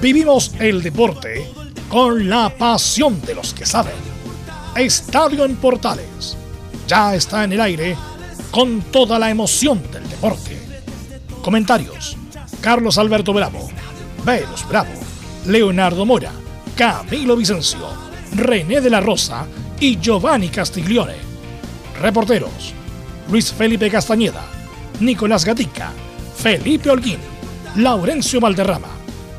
Vivimos el deporte con la pasión de los que saben. Estadio en Portales ya está en el aire con toda la emoción del deporte. Comentarios: Carlos Alberto Bravo, Velos Bravo, Leonardo Mora, Camilo Vicencio, René de la Rosa y Giovanni Castiglione. Reporteros: Luis Felipe Castañeda, Nicolás Gatica, Felipe Holguín, Laurencio Valderrama,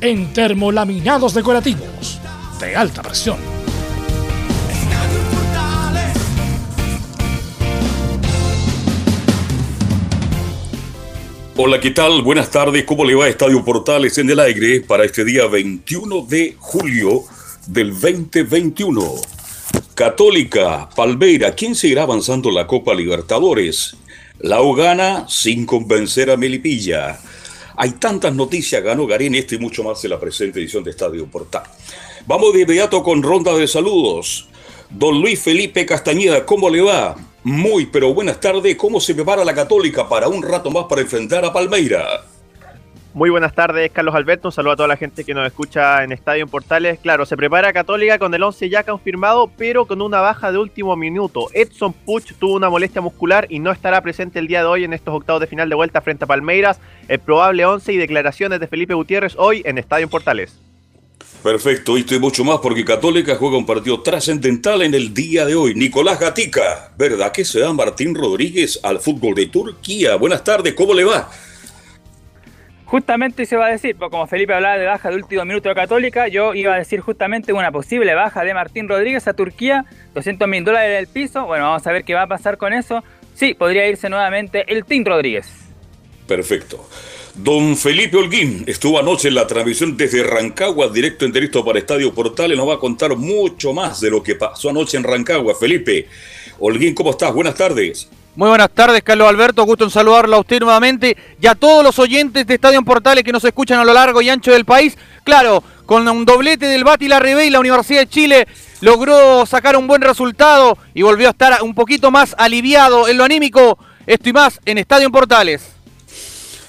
en termolaminados decorativos de alta presión. Hola, ¿qué tal? Buenas tardes. ¿Cómo le va Estadio Portales en el aire para este día 21 de julio del 2021? Católica, Palmeira, ¿quién seguirá avanzando la Copa Libertadores? La gana sin convencer a Melipilla. Hay tantas noticias, ganó Garín, esto y mucho más en la presente edición de Estadio Portal. Vamos de inmediato con ronda de saludos. Don Luis Felipe Castañeda, ¿cómo le va? Muy, pero buenas tardes. ¿Cómo se prepara la Católica para un rato más para enfrentar a Palmeira? Muy buenas tardes, Carlos Alberto. Un saludo a toda la gente que nos escucha en Estadio en Portales. Claro, se prepara Católica con el 11 ya confirmado, pero con una baja de último minuto. Edson Puch tuvo una molestia muscular y no estará presente el día de hoy en estos octavos de final de vuelta frente a Palmeiras. El probable 11 y declaraciones de Felipe Gutiérrez hoy en Estadio en Portales. Perfecto, y mucho más porque Católica juega un partido trascendental en el día de hoy. Nicolás Gatica, ¿verdad que se da Martín Rodríguez al fútbol de Turquía? Buenas tardes, ¿cómo le va? Justamente se va a decir, pues como Felipe hablaba de baja de último minuto de Católica, yo iba a decir justamente una posible baja de Martín Rodríguez a Turquía, 200 mil dólares del piso, bueno, vamos a ver qué va a pasar con eso. Sí, podría irse nuevamente el Team Rodríguez. Perfecto. Don Felipe Holguín estuvo anoche en la transmisión desde Rancagua, directo en directo para Estadio Portales, nos va a contar mucho más de lo que pasó anoche en Rancagua. Felipe, Holguín, ¿cómo estás? Buenas tardes. Muy buenas tardes, Carlos Alberto. Gusto en saludarlo a usted nuevamente y a todos los oyentes de Estadio Portales que nos escuchan a lo largo y ancho del país. Claro, con un doblete del Bati Rebey, la Universidad de Chile logró sacar un buen resultado y volvió a estar un poquito más aliviado en lo anímico. Esto y más en Estadio Portales.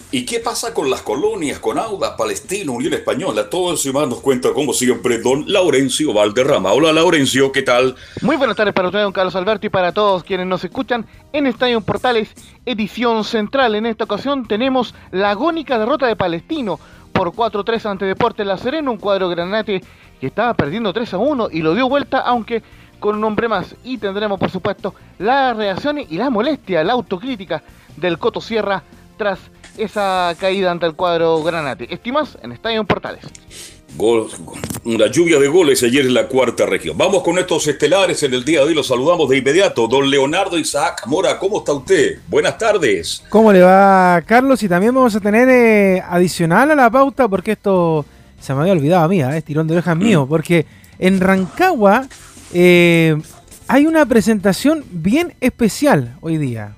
¿Y qué pasa con las colonias, con Auda, Palestina, Unión Española? Todo eso y más nos cuenta, como siempre, don Laurencio Valderrama. Hola, Laurencio, ¿qué tal? Muy buenas tardes para usted, don Carlos Alberto, y para todos quienes nos escuchan en Estadio Portales, edición central. En esta ocasión tenemos la agónica derrota de Palestino por 4-3 ante Deportes La Serena, un cuadro granate que estaba perdiendo 3-1 y lo dio vuelta, aunque con un hombre más. Y tendremos, por supuesto, las reacciones y la molestia, la autocrítica del Coto Sierra tras esa caída ante el cuadro Granate. Estimas en Estadio Portales. Gol, una lluvia de goles ayer en la cuarta región. Vamos con estos estelares en el día de hoy. Los saludamos de inmediato. Don Leonardo Isaac Mora, ¿cómo está usted? Buenas tardes. ¿Cómo le va, Carlos? Y también vamos a tener eh, adicional a la pauta, porque esto se me había olvidado a mí, ¿eh? tirón de orejas mío, mm. porque en Rancagua eh, hay una presentación bien especial hoy día.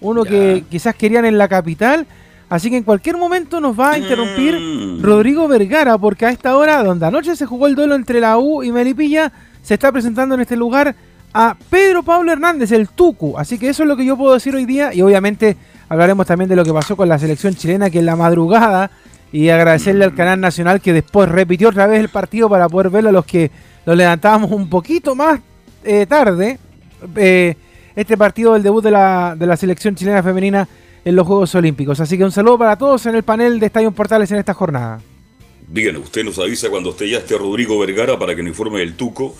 Uno que quizás querían en la capital Así que en cualquier momento nos va a interrumpir mm. Rodrigo Vergara, porque a esta hora, donde anoche se jugó el duelo entre la U y Melipilla, se está presentando en este lugar a Pedro Pablo Hernández, el Tucu. Así que eso es lo que yo puedo decir hoy día. Y obviamente hablaremos también de lo que pasó con la selección chilena, que en la madrugada, y agradecerle al canal nacional que después repitió otra vez el partido para poder verlo a los que lo levantábamos un poquito más eh, tarde. Eh, este partido del debut de la, de la selección chilena femenina en los Juegos Olímpicos. Así que un saludo para todos en el panel de Estadio Portales en esta jornada. Bien, usted nos avisa cuando usted ya esté Rodrigo Vergara para que nos informe del Tuco.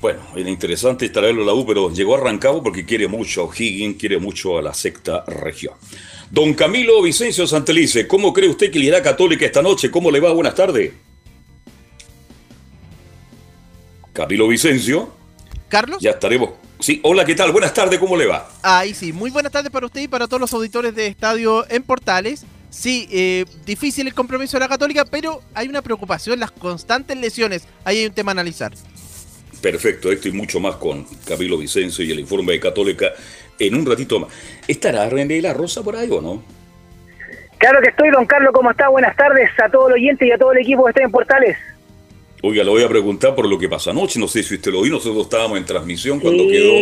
Bueno, era interesante traerlo a la U, pero llegó arrancado porque quiere mucho a O'Higgins, quiere mucho a la sexta región. Don Camilo Vicencio Santelice, ¿cómo cree usted que le irá Católica esta noche? ¿Cómo le va? Buenas tardes. Camilo Vicencio. Carlos. Ya estaremos Sí, hola, ¿qué tal? Buenas tardes, ¿cómo le va? Ahí sí, muy buenas tardes para usted y para todos los auditores de Estadio en Portales. Sí, eh, difícil el compromiso de la Católica, pero hay una preocupación, las constantes lesiones. Ahí hay un tema a analizar. Perfecto, esto y mucho más con Camilo Vicencio y el informe de Católica en un ratito más. ¿Estará René La Rosa por ahí o no? Claro que estoy, don Carlos, ¿cómo está? Buenas tardes a todos los oyentes y a todo el equipo que está en Portales. Oiga, le voy a preguntar por lo que pasó anoche, no sé si usted lo vio, nosotros estábamos en transmisión cuando quedó...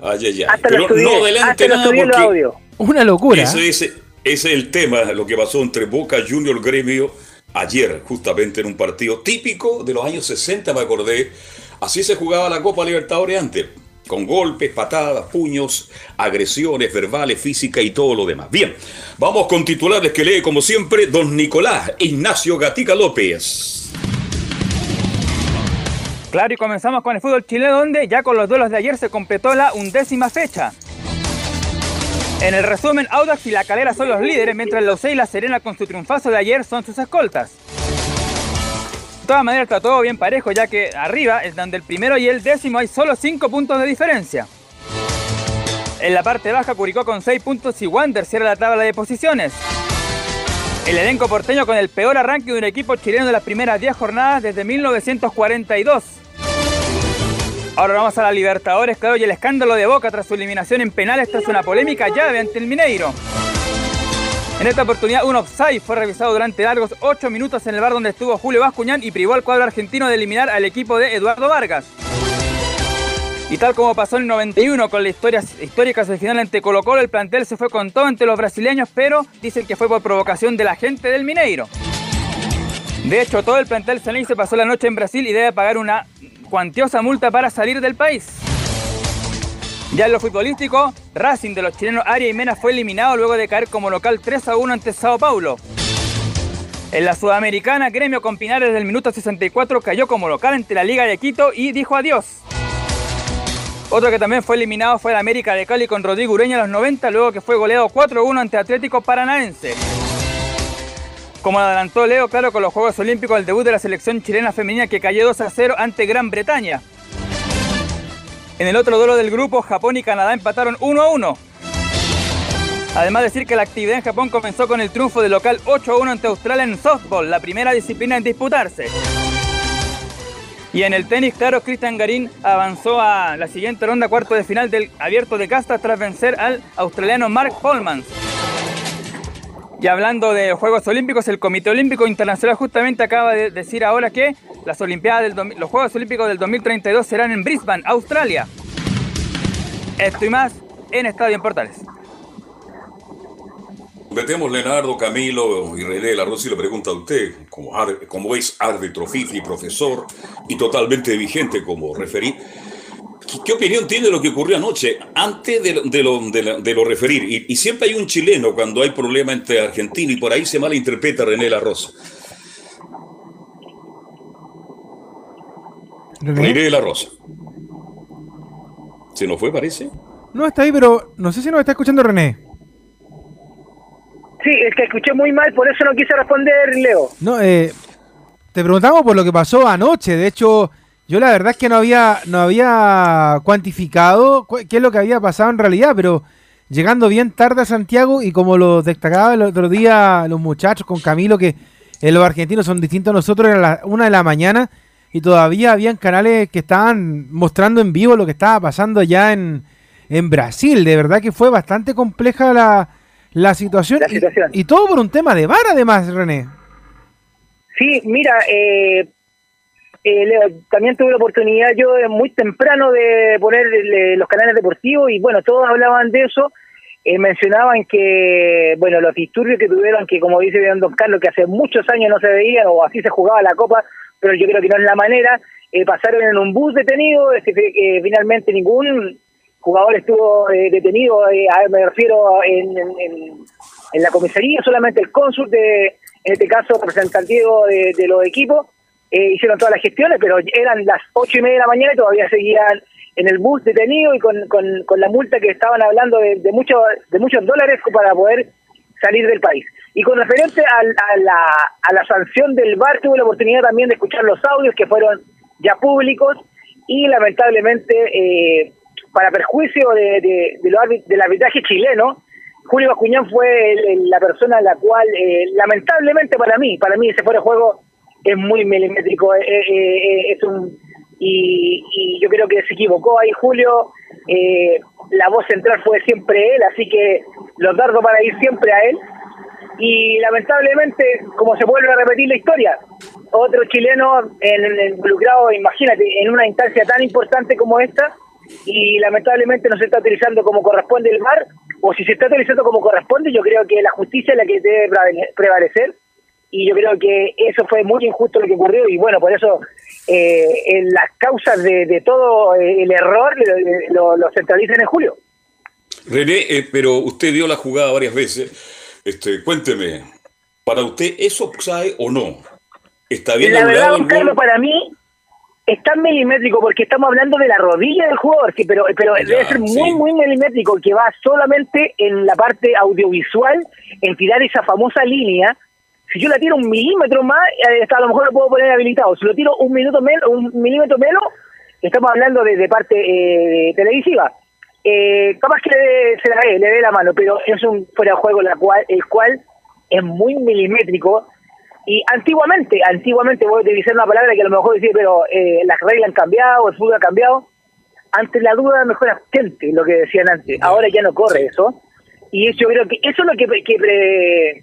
Ay, ay, ay. Pero no adelante nada porque... Una locura. Ese, ese, ese es el tema, lo que pasó entre Boca Junior Gremio ayer, justamente en un partido típico de los años 60, me acordé. Así se jugaba la Copa Libertadores antes, con golpes, patadas, puños, agresiones verbales, físicas y todo lo demás. Bien, vamos con titulares que lee como siempre don Nicolás Ignacio Gatica López. Claro, y comenzamos con el fútbol chileno, donde ya con los duelos de ayer se completó la undécima fecha. En el resumen, Audax y La Calera son los líderes, mientras los y La Serena con su triunfazo de ayer son sus escoltas. De todas maneras está todo bien parejo, ya que arriba, donde el primero y el décimo hay solo 5 puntos de diferencia. En la parte baja, Curicó con 6 puntos y Wander cierra la tabla de posiciones. El elenco porteño con el peor arranque de un equipo chileno de las primeras 10 jornadas desde 1942. Ahora vamos a la Libertadores, claro, y el escándalo de Boca tras su eliminación en penales tras una polémica llave ante el Mineiro. En esta oportunidad, un offside fue revisado durante largos 8 minutos en el bar donde estuvo Julio Bascuñán y privó al cuadro argentino de eliminar al equipo de Eduardo Vargas. Y tal como pasó en el 91 con la historia, histórica semifinal ante Colo Colo, el plantel se fue con todo ante los brasileños, pero dicen que fue por provocación de la gente del Mineiro. De hecho, todo el plantel se pasó la noche en Brasil y debe pagar una cuantiosa multa para salir del país. Ya en lo futbolístico, Racing de los chilenos Aria y Mena fue eliminado luego de caer como local 3 a 1 ante Sao Paulo. En la Sudamericana, Gremio con Pinares del minuto 64 cayó como local ante la Liga de Quito y dijo adiós. Otro que también fue eliminado fue el América de Cali con Rodrigo Ureña a los 90, luego que fue goleado 4-1 ante Atlético Paranaense. Como adelantó Leo, claro, con los Juegos Olímpicos, el debut de la selección chilena femenina que cayó 2 a 0 ante Gran Bretaña. En el otro duelo del grupo, Japón y Canadá empataron 1 a 1. Además decir que la actividad en Japón comenzó con el triunfo del local 8 a 1 ante Australia en softball, la primera disciplina en disputarse. Y en el tenis, claro, Cristian Garín avanzó a la siguiente ronda cuarto de final del abierto de casta tras vencer al australiano Mark Polmans. Y hablando de Juegos Olímpicos, el Comité Olímpico Internacional justamente acaba de decir ahora que las Olimpiadas los Juegos Olímpicos del 2032 serán en Brisbane, Australia. Esto y más en Estadio en Portales. Metemos Leonardo, Camilo y René La Rosa y le pregunta a usted, como, como es árbitro, FIFI, profesor y totalmente vigente como referí, ¿Qué, opinión tiene de lo que ocurrió anoche antes de, lo, de, lo, referir? Y, siempre hay un chileno cuando hay problema entre Argentina y por ahí se malinterpreta René La Rosa. René La Rosa. ¿Se nos fue, parece? No está ahí, pero no sé si nos está escuchando René. Sí, es que escuché muy mal, por eso no quise responder, Leo. No, eh, te preguntamos por lo que pasó anoche. De hecho, yo la verdad es que no había, no había cuantificado qué es lo que había pasado en realidad, pero llegando bien tarde a Santiago y como lo destacaba el otro día los muchachos con Camilo, que los argentinos son distintos a nosotros, era la una de la mañana y todavía habían canales que estaban mostrando en vivo lo que estaba pasando allá en, en Brasil. De verdad que fue bastante compleja la, la situación, Y, todo por un tema de VAR además, René. Sí, mira, eh, eh, Leo, también tuve la oportunidad yo muy temprano de poner los canales deportivos y bueno, todos hablaban de eso. Eh, mencionaban que, bueno, los disturbios que tuvieron, que como dice bien Don Carlos, que hace muchos años no se veían o así se jugaba la Copa, pero yo creo que no es la manera. Eh, pasaron en un bus detenido, este, finalmente ningún jugador estuvo detenido, me refiero en, en, la comisaría, solamente el cónsul de, en este caso, representativo de, los equipos eh, hicieron todas las gestiones, pero eran las ocho y media de la mañana y todavía seguían en el bus detenido y con, con, la multa que estaban hablando de, mucho, de muchos dólares para poder salir del país. Y con referente a, la, a la sanción del bar, tuve la oportunidad también de escuchar los audios que fueron ya públicos y lamentablemente eh, para perjuicio de, de, del arbitraje chileno, Julio Bascuñán fue el- la persona a la cual, eh, lamentablemente para mí, para mí ese fuera de juego es muy milimétrico, eh, eh, eh, es un y, yo creo que se equivocó ahí Julio, la voz central fue siempre él, así que los dardos van a ir siempre a él. Y lamentablemente, como se vuelve a repetir la historia, otro chileno en, en- involucrado, imagínate, en una instancia tan importante como esta, y lamentablemente no se está utilizando como corresponde el VAR, o si se está utilizando como corresponde, yo creo que la justicia es la que debe prevale- prevalecer, y yo creo que eso fue muy injusto lo que ocurrió, y bueno, por eso eh, en las causas de, de todo eh, el error lo, lo- centralizan en Julio. René, eh, pero usted dio la jugada varias veces. Este, cuénteme, ¿para usted eso sabe o no? ¿Está bien la verdad, Carlos, para mí es tan milimétrico porque estamos hablando de la rodilla del jugador, que pero pero Ya, debe ser muy, sí. muy milimétrico, que va solamente en la parte audiovisual, en tirar esa famosa línea. Si yo la tiro un milímetro más, eh, hasta a lo mejor lo puedo poner habilitado. Si lo tiro un minuto menos, un milímetro menos, estamos hablando de, de parte eh, televisiva. Eh, capaz que le dé- se la dé, le dé la mano, pero es un fuera de juego la cual, el cual es muy milimétrico y antiguamente, antiguamente voy a utilizar una palabra que a lo mejor decir, pero eh, las reglas han cambiado, el fútbol ha cambiado. Ante la duda, mejor abstente, lo que decían antes. Ahora ya no corre eso. Y eso, yo creo que eso es lo que, que, pre-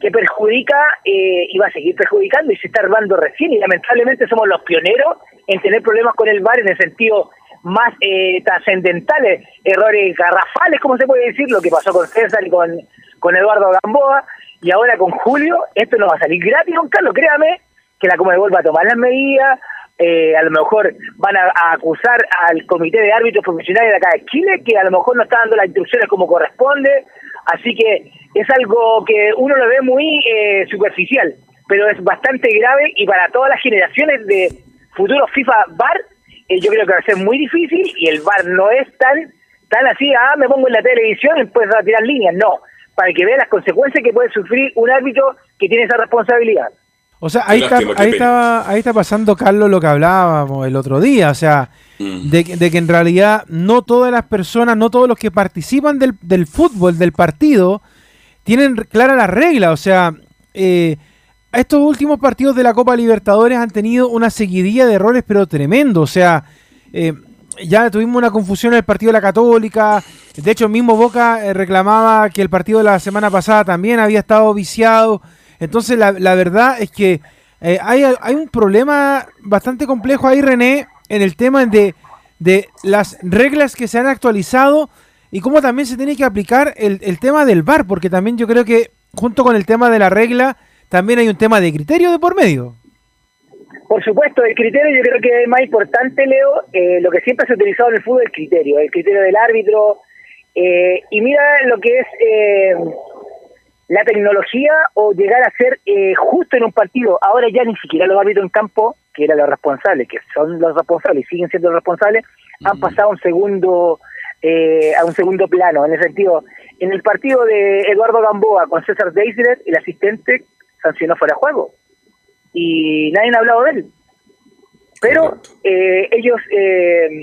que perjudica eh, y va a seguir perjudicando y se está armando recién. Y lamentablemente somos los pioneros en tener problemas con el VAR en el sentido más eh, trascendentales, errores garrafales, como se puede decir, lo que pasó con César y con, con Eduardo Gamboa, y ahora con Julio, esto no va a salir gratis, don Carlos, créame, que la Comebol va a tomar las medidas, eh, a lo mejor van a, acusar al comité de árbitros profesionales de acá de Chile, que a lo mejor no está dando las instrucciones como corresponde, así que es algo que uno lo ve muy eh, superficial, pero es bastante grave y para todas las generaciones de futuros FIFA VAR, eh, yo creo que va a ser muy difícil y el VAR no es tan tan así, ah, me pongo en la televisión y después a tirar líneas, no, para que vea las consecuencias que puede sufrir un árbitro que tiene esa responsabilidad. O sea, ahí está, ahí, está, ahí está pasando, Carlos, lo que hablábamos el otro día. O sea, Mm. de, que- de que en realidad no todas las personas, no todos los que participan del, del fútbol, del partido, tienen clara la regla. O sea, eh, estos últimos partidos de la Copa Libertadores han tenido una seguidilla de errores, pero tremendo. O sea, eh, ya tuvimos una confusión en el partido de la Católica. De hecho, mismo Boca eh, reclamaba que el partido de la semana pasada también había estado viciado. Entonces, la, la verdad es que eh, hay, hay un problema bastante complejo ahí, René, en el tema de, de las reglas que se han actualizado y cómo también se tiene que aplicar el, el tema del VAR, porque también yo creo que junto con el tema de la regla, también hay un tema de criterio de por medio. Por supuesto, el criterio yo creo que es más importante, Leo, eh, lo que siempre se ha utilizado en el fútbol, el criterio, el criterio del árbitro. eh, y mira lo que es eh, la tecnología o llegar a ser eh, justo en un partido. Ahora ya ni siquiera los árbitros en campo, que eran los responsables, que son los responsables y siguen siendo los responsables, han pasado a un segundo eh, a un segundo plano. En el sentido, en el partido de Eduardo Gamboa con César Deisler, el asistente sancionó fuera de juego y nadie ha hablado de él. Pero eh, ellos, eh,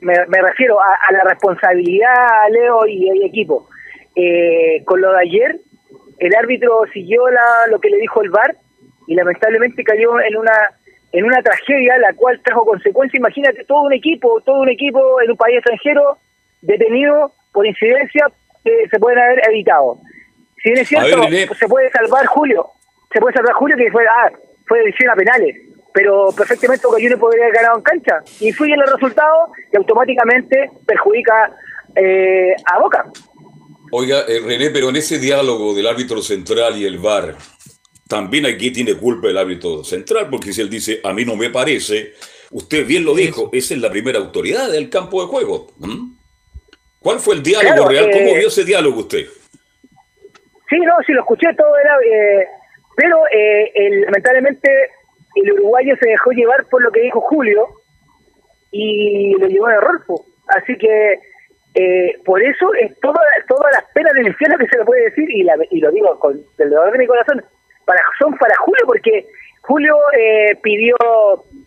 me, me refiero a, a la responsabilidad, Leo y el equipo. Eh, con lo de ayer, el árbitro siguió la, lo que le dijo el VAR y lamentablemente cayó en una en una tragedia la cual trajo consecuencias. Imagínate todo un equipo, todo un equipo en un país extranjero detenido por incidencia que se pueden haber evitado. Si bien es ver, cierto, se puede salvar Julio, se puede salvar Julio que fue, ah, fue decisión a penales, pero perfectamente Boca Juniors podría haber ganado en cancha. Influye en los resultados y automáticamente perjudica eh, a Boca. Oiga, eh, René, pero en ese diálogo del árbitro central y el VAR, también aquí tiene culpa el árbitro central, porque si él dice, a mí no me parece, usted bien lo dijo, esa es la primera autoridad del campo de juego. ¿Mm? ¿Cuál fue el diálogo Claro, real? ¿Cómo eh, vio ese diálogo usted? Sí, no, sí lo escuché todo, era, eh, pero eh, el- lamentablemente el uruguayo se dejó llevar por lo que dijo Julio y lo llevó en error. Así que eh, por eso es toda, todas las penas del infierno que se le puede decir, y, la- y lo digo con el dolor de mi corazón, para, son para Julio, porque Julio eh, pidió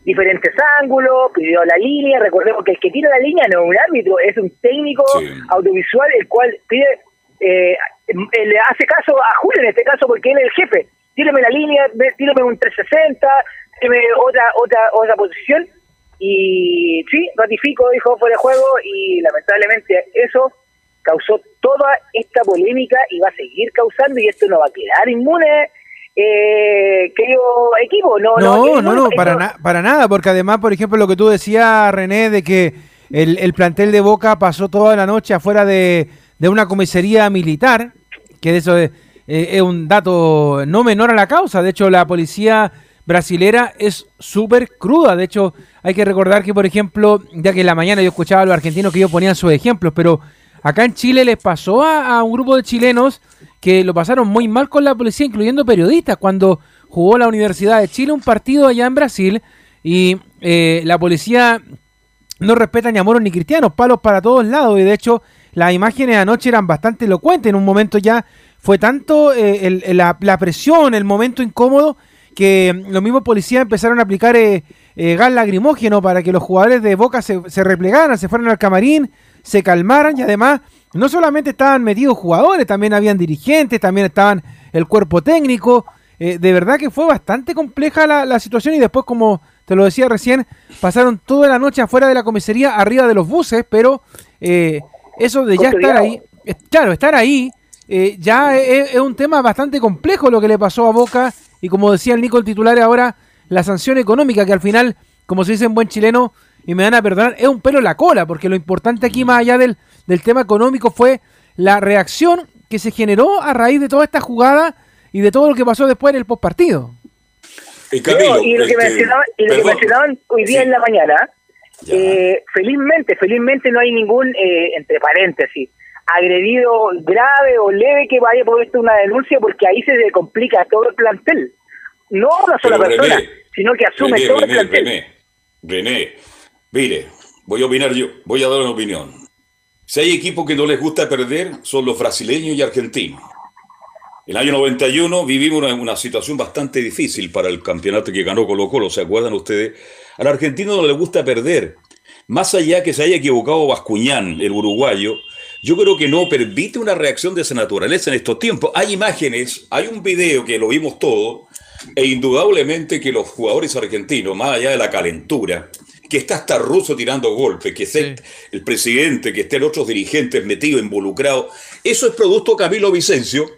diferentes ángulos, pidió la línea, recordemos que el que tira la línea no es un árbitro, es un técnico Sí. audiovisual el cual pide eh, le hace caso a Julio en este caso porque él es el jefe. Tíreme la línea, tíreme un 360, tíreme otra, otra, otra posición. Y sí, ratifico, dijo fuera de juego y lamentablemente eso causó toda esta polémica y va a seguir causando y esto no va a quedar inmune, eh, querido equipo. No, no, No, no, no, para, na- para nada, porque además, por ejemplo, lo que tú decías, René, de que el, el plantel de Boca pasó toda la noche afuera de, de una comisaría militar, que de eso es, eh, es un dato no menor a la causa. De hecho, la policía brasilera es súper cruda. De hecho, hay que recordar que, por ejemplo, ya que en la mañana yo escuchaba a los argentinos que ellos ponían sus ejemplos, pero acá en Chile les pasó a, un grupo de chilenos que lo pasaron muy mal con la policía, incluyendo periodistas, cuando jugó la Universidad de Chile un partido allá en Brasil y eh, la policía no respeta ni a ni cristianos, palos para todos lados. Y de hecho, las imágenes anoche eran bastante elocuentes. En un momento ya fue tanto eh, el- el- la, la presión, el momento incómodo, que los mismos policías empezaron a aplicar eh, eh, gas lacrimógeno para que los jugadores de Boca se, se replegaran, se fueran al camarín, se calmaran y además no solamente estaban metidos jugadores, también habían dirigentes, también estaban el cuerpo técnico. Eh, de verdad que fue bastante compleja la, la situación y después, como te lo decía recién, pasaron toda la noche afuera de la comisaría, arriba de los buses, pero eh, eso de ya estar ahí, eh, claro, estar ahí, eh, ya es, es un tema bastante complejo lo que le pasó a Boca y como decía el Nico el titular ahora, la sanción económica que al final, como se dice en buen chileno, y me van a perdonar, es un pelo en la cola, porque lo importante aquí más allá del, del tema económico fue la reacción que se generó a raíz de toda esta jugada y de todo lo que pasó después en el postpartido. Camilo, Leo, y lo que, este, mencionaban, y lo que perdón. mencionaban hoy día Sí. en la mañana, eh, felizmente, felizmente no hay ningún, eh, entre paréntesis, agredido grave o leve que vaya por esto una denuncia porque ahí se complica todo el plantel. No una sola Pero, persona, René, sino que asume René, todo el René, plantel. René, René, mire, voy a opinar yo, voy a dar una opinión. Si hay equipos que no les gusta perder, son los brasileños y argentinos. El año 91 vivimos una, una situación bastante difícil para el campeonato que ganó Colo Colo, ¿se acuerdan ustedes? Al argentino no le gusta perder. Más allá que se haya equivocado Bascuñán, el uruguayo, yo creo que no permite una reacción de esa naturaleza en estos tiempos. Hay imágenes, hay un video que lo vimos todo, e indudablemente que los jugadores argentinos, más allá de la calentura, que está hasta ruso tirando golpes, que esté el presidente, que estén otros dirigentes metidos, involucrados, eso es producto Camilo Vicencio,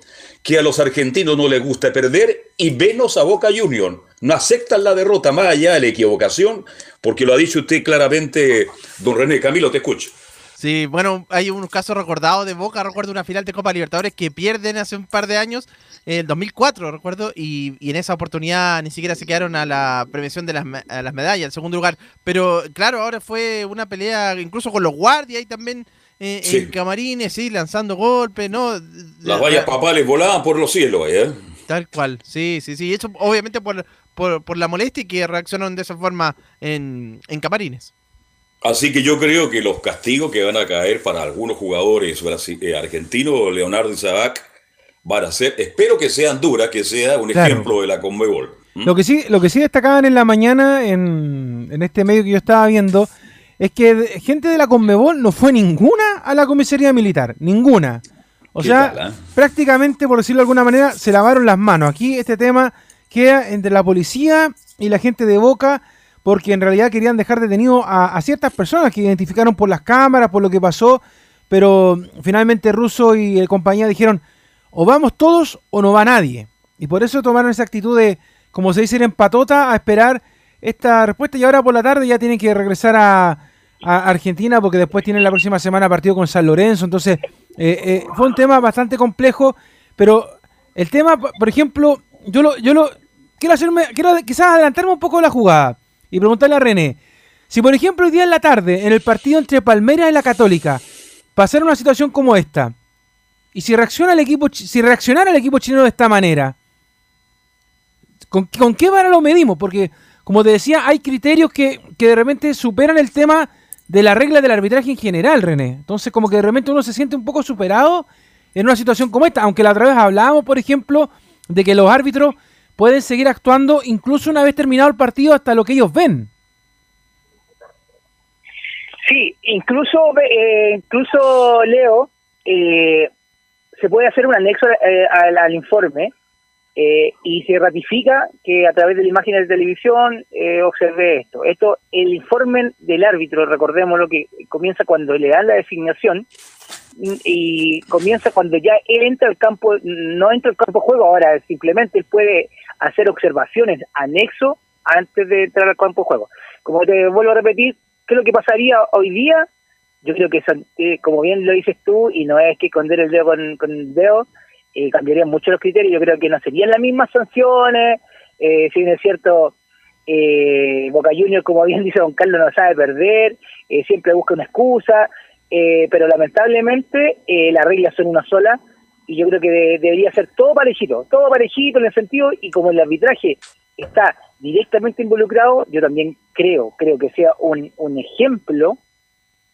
que a los argentinos no les gusta perder y menos a Boca Junior. No aceptan la derrota más allá de la equivocación, porque lo ha dicho usted claramente, don René. Camilo, te escucho. Sí, bueno, hay unos casos recordados de Boca, recuerdo una final de Copa Libertadores que pierden hace un par de años, en el 2004, recuerdo, y, y en esa oportunidad ni siquiera se quedaron a la prevención de las, me- a las medallas, el segundo lugar. Pero claro, ahora fue una pelea incluso con los guardias y también eh, Sí. en camarines, sí, lanzando golpes, ¿no? Las vallas papales volaban por los cielos, ¿eh? Tal cual, sí, sí, sí. Eso obviamente por, por, por la molestia y que reaccionaron de esa forma en, en camarines. Así que yo creo que los castigos que van a caer para algunos jugadores eh, argentinos, Leonardo y Sabac, van a ser, espero que sean duras, que sea un Claro. ejemplo de la Conmebol. ¿Mm? Lo que sí, lo que sí destacaban en la mañana en, en este medio que yo estaba viendo es que gente de la Conmebol no fue ninguna a la comisaría militar, ninguna. O ¿Qué sea, tal, ah? prácticamente, por decirlo de alguna manera, se lavaron las manos. Aquí este tema queda entre la policía y la gente de Boca, porque en realidad querían dejar detenido a, ciertas personas que identificaron por las cámaras, por lo que pasó, pero finalmente Russo y el compañía dijeron, o vamos todos o no va nadie. Y por eso tomaron esa actitud de, como se dice, en patota a esperar esta respuesta. Y ahora por la tarde ya tienen que regresar a, Argentina porque después tienen la próxima semana partido con San Lorenzo. Entonces, eh, eh, fue un tema bastante complejo. Pero el tema, por ejemplo, yo lo, yo lo quiero hacerme, quiero quizás adelantarme un poco de la jugada y preguntarle a René. Si por ejemplo hoy día en la tarde, en el partido entre Palmeiras y la Católica, pasara una situación como esta, y si reacciona el equipo, si reaccionara el equipo chileno de esta manera, ¿con, con qué vara lo medimos? Porque, como te decía, hay criterios que, que de repente superan el tema de la regla del arbitraje en general, René. Entonces, como que de repente uno se siente un poco superado en una situación como esta. Aunque la otra vez hablábamos, por ejemplo, de que los árbitros pueden seguir actuando incluso una vez terminado el partido hasta lo que ellos ven. Sí, incluso, eh, incluso Leo, eh, se puede hacer un anexo eh, al, al informe eh, y se ratifica que a través de la imagen de televisión eh, observé esto. Esto, el informe del árbitro, recordemos lo que comienza cuando le dan la designación y comienza cuando ya él entra al campo, no entra al campo de juego, ahora simplemente él puede hacer observaciones anexo antes de entrar al campo de juego. Como te vuelvo a repetir, ¿qué es lo que pasaría hoy día? Yo creo que, eh, como bien lo dices tú, y no es que esconder el dedo con, con el dedo, eh, cambiarían mucho los criterios. Yo creo que no serían las mismas sanciones. Eh, si bien es cierto, eh, Boca Juniors, como bien dice Don Carlos, no sabe perder, eh, siempre busca una excusa, eh, pero lamentablemente eh, las reglas son una sola y yo creo que de- debería ser todo parejito, todo parejito en el sentido y como el arbitraje está directamente involucrado, yo también creo, creo que sea un, un ejemplo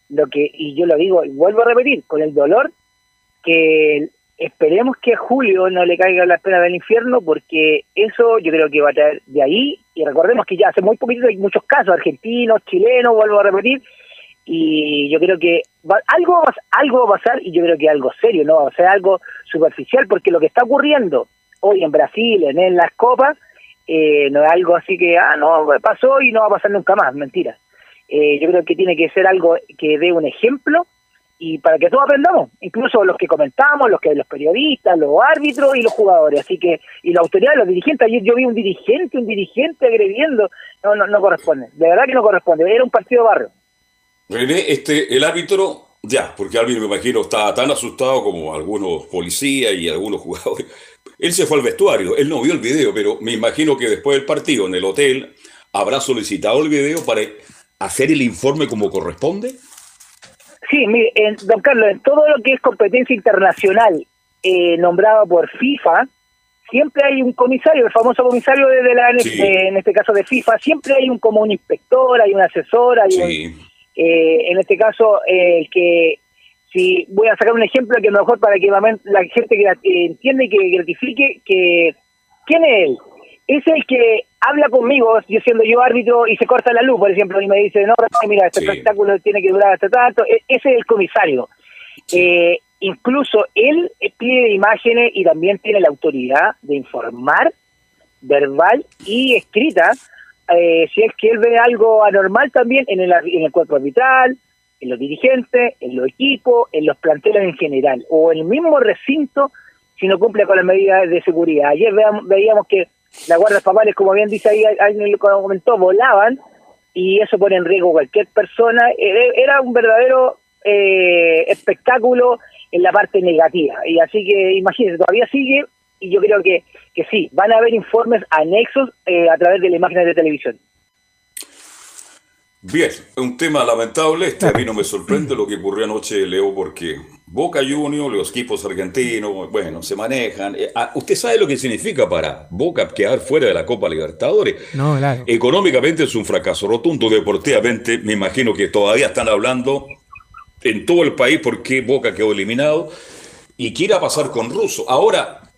lo que, y yo lo digo, y vuelvo a repetir, con el dolor, que esperemos que a Julio no le caiga la pena del infierno, porque eso yo creo que va a traer de ahí, y recordemos que ya hace muy poquito hay muchos casos, argentinos, chilenos, vuelvo a repetir, y yo creo que va- algo, algo va a pasar, y yo creo que algo serio, no va a ser algo superficial, porque lo que está ocurriendo hoy en Brasil, en, en las copas, eh, no es algo así que, ah, no, pasó y no va a pasar nunca más, mentira. Eh, yo creo que tiene que ser algo que dé un ejemplo y para que todos aprendamos, incluso los que comentamos, los que los periodistas, los árbitros y los jugadores, así que y la autoridad, los dirigentes, ayer yo vi un dirigente, un dirigente agrediendo, no, no, no corresponde, de verdad que no corresponde, era un partido de barrio. René, este, el árbitro, ya, porque Alvin me imagino estaba tan asustado como algunos policías y algunos jugadores. Él se fue al vestuario, él no vio el video, pero me imagino que después del partido en el hotel habrá solicitado el video para hacer el informe como corresponde. Sí, mire, en- don Carlos, en todo lo que es competencia internacional eh, nombrado por FIFA, siempre hay un comisario, el famoso comisario de, de la, Sí. en este caso de FIFA, siempre hay un como un inspector, hay un asesor, hay un, Sí, eh, en este caso, eh, el que, si voy a sacar un ejemplo que a lo mejor para que la, gente que entienda y que gratifique, que ¿quién es él? Es el que habla conmigo, yo siendo yo árbitro, y se corta la luz, por ejemplo, y me dice, no, mira, este Sí. espectáculo tiene que durar hasta tanto. E- Ese es el comisario. Eh, incluso él pide imágenes y también tiene la autoridad de informar verbal y escrita eh, si es que él ve algo anormal también en el, en el cuerpo arbitral, en los dirigentes, en los equipos, en los planteles en general, o en el mismo recinto si no cumple con las medidas de seguridad. Ayer veíamos que las guardias papales, como bien dice ahí, alguien lo comentó, volaban y eso pone en riesgo a cualquier persona. Eh, Era un verdadero eh, espectáculo en la parte negativa. Y así que imagínense, todavía sigue y yo creo que, que sí, van a haber informes anexos eh, a través de las imágenes de televisión. Bien, un tema lamentable. Este a mí no me sorprende lo que ocurrió anoche, Leo, porque Boca Juniors, los equipos argentinos, bueno, se manejan. Eh, ah, ¿Usted sabe lo que significa para Boca quedar fuera de la Copa Libertadores? No, claro. Económicamente es un fracaso rotundo, deportivamente me imagino que todavía están hablando en todo el país porque Boca quedó eliminado y qué irá a pasar con Russo. Ahora,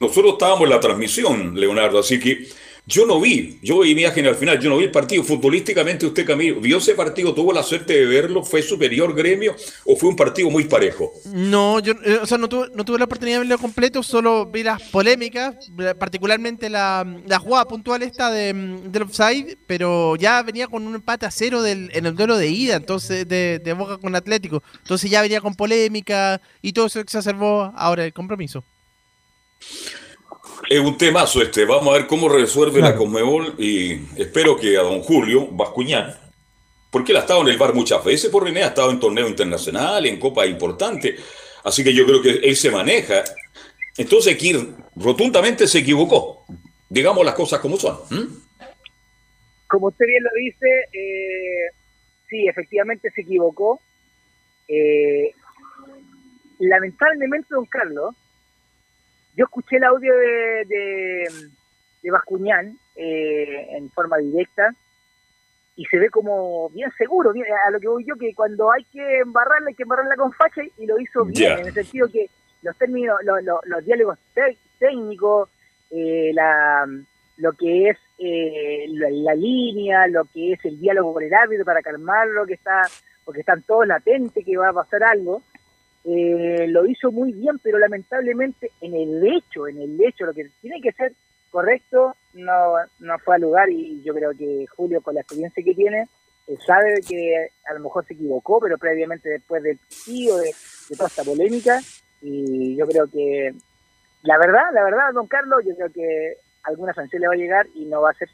nosotros estábamos en la transmisión, Leonardo, así que yo no vi, yo vi imagen al final, yo no vi el partido. Futbolísticamente usted, Camilo, ¿vio ese partido? ¿Tuvo la suerte de verlo? ¿Fue superior gremio o fue un partido muy parejo? No, yo eh, o sea, no, tuve, no tuve la oportunidad de verlo completo, solo vi las polémicas, eh, particularmente la, jugada puntual esta de, mm, del offside, pero ya venía con un empate a cero del, en el duelo de ida, entonces de, Boca con Atlético. Entonces ya venía con polémica y todo eso exacerbó ahora el compromiso. Es un temazo este, vamos a ver cómo resuelve la. Conmebol y espero que a don Julio Bascuñán, porque él ha estado en el bar muchas veces por René, ha estado en torneo internacional, en copas importantes, así que yo creo que él se maneja. Entonces aquí rotundamente se equivocó, digamos las cosas como son. como usted bien lo dice, eh, sí, efectivamente se equivocó. Eh, lamentablemente, don Carlos, yo escuché el audio de, de, de Bascuñán eh, en forma directa y se ve como bien seguro, bien- a lo que voy yo, que cuando hay que embarrarla, hay que embarrarla con facha y, lo hizo bien, en el sentido que los términos, lo- lo- los diálogos técnicos, eh, la, lo que es eh, la, la línea, lo que es el diálogo con el árbitro para calmarlo, que está, porque están todos latentes que va a pasar algo. Eh, lo hizo muy bien, pero lamentablemente en el hecho, en el hecho, lo que tiene que ser correcto, no, no fue al lugar y yo creo que Julio, con la experiencia que tiene, eh, sabe que a lo mejor se equivocó, pero previamente después del tío de, de toda esta polémica, y yo creo que la verdad, la verdad, don Carlos, yo creo que alguna sanción le va a llegar y no va a ser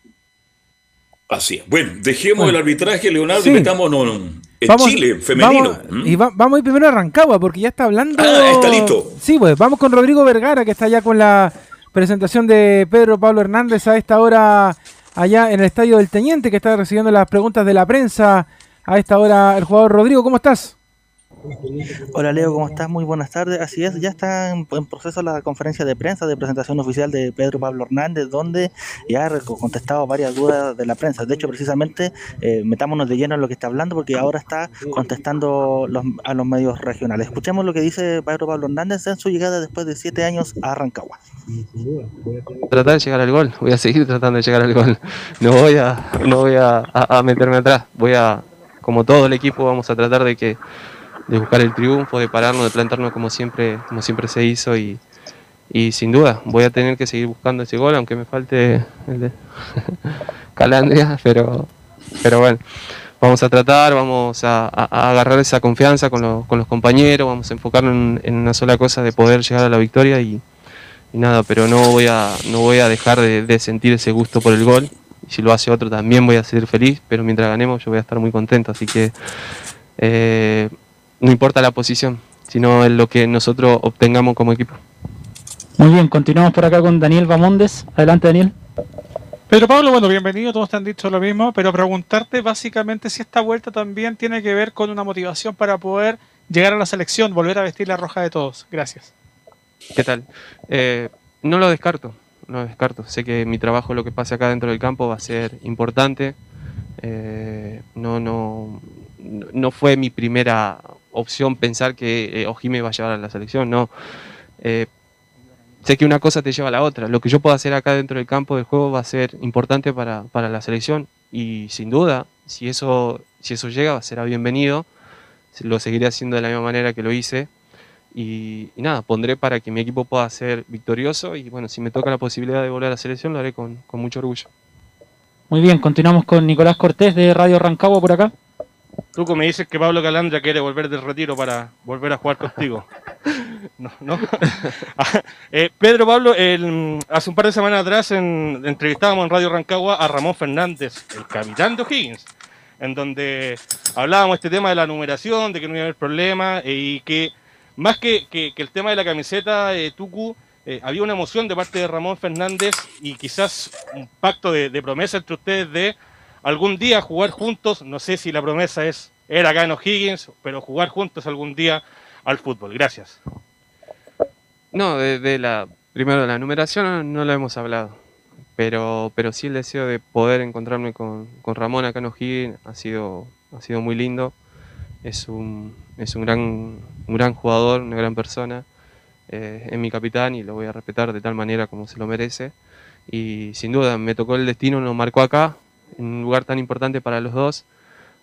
Así es. Bueno, dejemos el arbitraje, Leonardo, y metámonos en Chile, femenino. Vamos, y vamos a ir primero a Rancagua, porque ya está hablando. Ah, está listo. Sí, pues vamos con Rodrigo Vergara, que está ya con la presentación de Pedro Pablo Hernández a esta hora allá en el estadio del Teniente, que está recibiendo las preguntas de la prensa a esta hora el jugador Rodrigo. ¿Cómo estás? Hola Leo, ¿cómo estás? Muy buenas tardes. Así es, ya está en, proceso la conferencia de prensa de presentación oficial de Pedro Pablo Hernández, donde ya ha contestado varias dudas de la prensa. De hecho, precisamente, eh, metámonos de lleno en lo que está hablando, porque ahora está contestando a los medios regionales. Escuchemos lo que dice Pedro Pablo Hernández en su llegada después de siete años a Rancagua. Tratar de llegar al gol, voy a seguir tratando de llegar al gol. No voy a, no voy a meterme atrás, voy a, como todo el equipo, vamos a tratar de que de buscar el triunfo, de pararnos, de plantarnos como siempre, como siempre se hizo y, y sin duda voy a tener que seguir buscando ese gol, aunque me falte el de Calandria, pero, pero bueno, vamos a tratar, vamos a, agarrar esa confianza con, los compañeros, vamos a enfocarnos en, una sola cosa de poder llegar a la victoria y, nada, pero no voy a, no voy a dejar de, sentir ese gusto por el gol. Si lo hace otro también voy a ser feliz, pero mientras ganemos yo voy a estar muy contento. Así que eh, no importa la posición, sino en lo que nosotros obtengamos como equipo. Muy bien, continuamos por acá con Daniel Bamondes. Adelante, Daniel. Pedro Pablo, bueno, bienvenido, todos te han dicho lo mismo, pero preguntarte básicamente si esta vuelta también tiene que ver con una motivación para poder llegar a la selección, volver a vestir la roja de todos. Gracias. ¿Qué tal? Eh, no lo descarto, no lo descarto. Sé que mi trabajo, lo que pase acá dentro del campo, va a ser importante. Eh, no, no, no fue mi primera opción pensar que eh, Ojime va a llevar a la selección, no. Eh, sé que una cosa te lleva a la otra. Lo que yo puedo hacer acá dentro del campo de juego va a ser importante para, la selección y sin duda, si eso, si eso llega, será bienvenido. Lo seguiré haciendo de la misma manera que lo hice. Y, nada, pondré para que mi equipo pueda ser victorioso y bueno, si me toca la posibilidad de volver a la selección, lo haré con, con mucho orgullo. Muy bien, continuamos con Nicolás Cortés de Radio Rancagua por acá. Tú me dices que Pablo Calandra quiere volver del retiro para volver a jugar contigo. No, no. Ah, eh, Pedro Pablo, hace un par de semanas atrás entrevistábamos en Radio Rancagua a Ramón Fernández, el capitán de O'Higgins, en donde hablábamos este tema de la numeración, de que no iba a haber problema eh, y que más que, el tema de la camiseta, eh, Tucu, eh, había una emoción de parte de Ramón Fernández y quizás un pacto de, de promesa entre ustedes de algún día jugar juntos, no sé si la promesa es era acá en O'Higgins, pero jugar juntos algún día al fútbol. Gracias. No, de, la primero la numeración no, lo hemos hablado, pero pero sí el deseo de poder encontrarme con, Ramón acá en O'Higgins ha sido ha sido muy lindo. Es un es un gran un gran jugador, una gran persona. Eh, es mi capitán y lo voy a respetar de tal manera como se lo merece. Y sin duda me tocó el destino, nos marcó acá, en un lugar tan importante para los dos.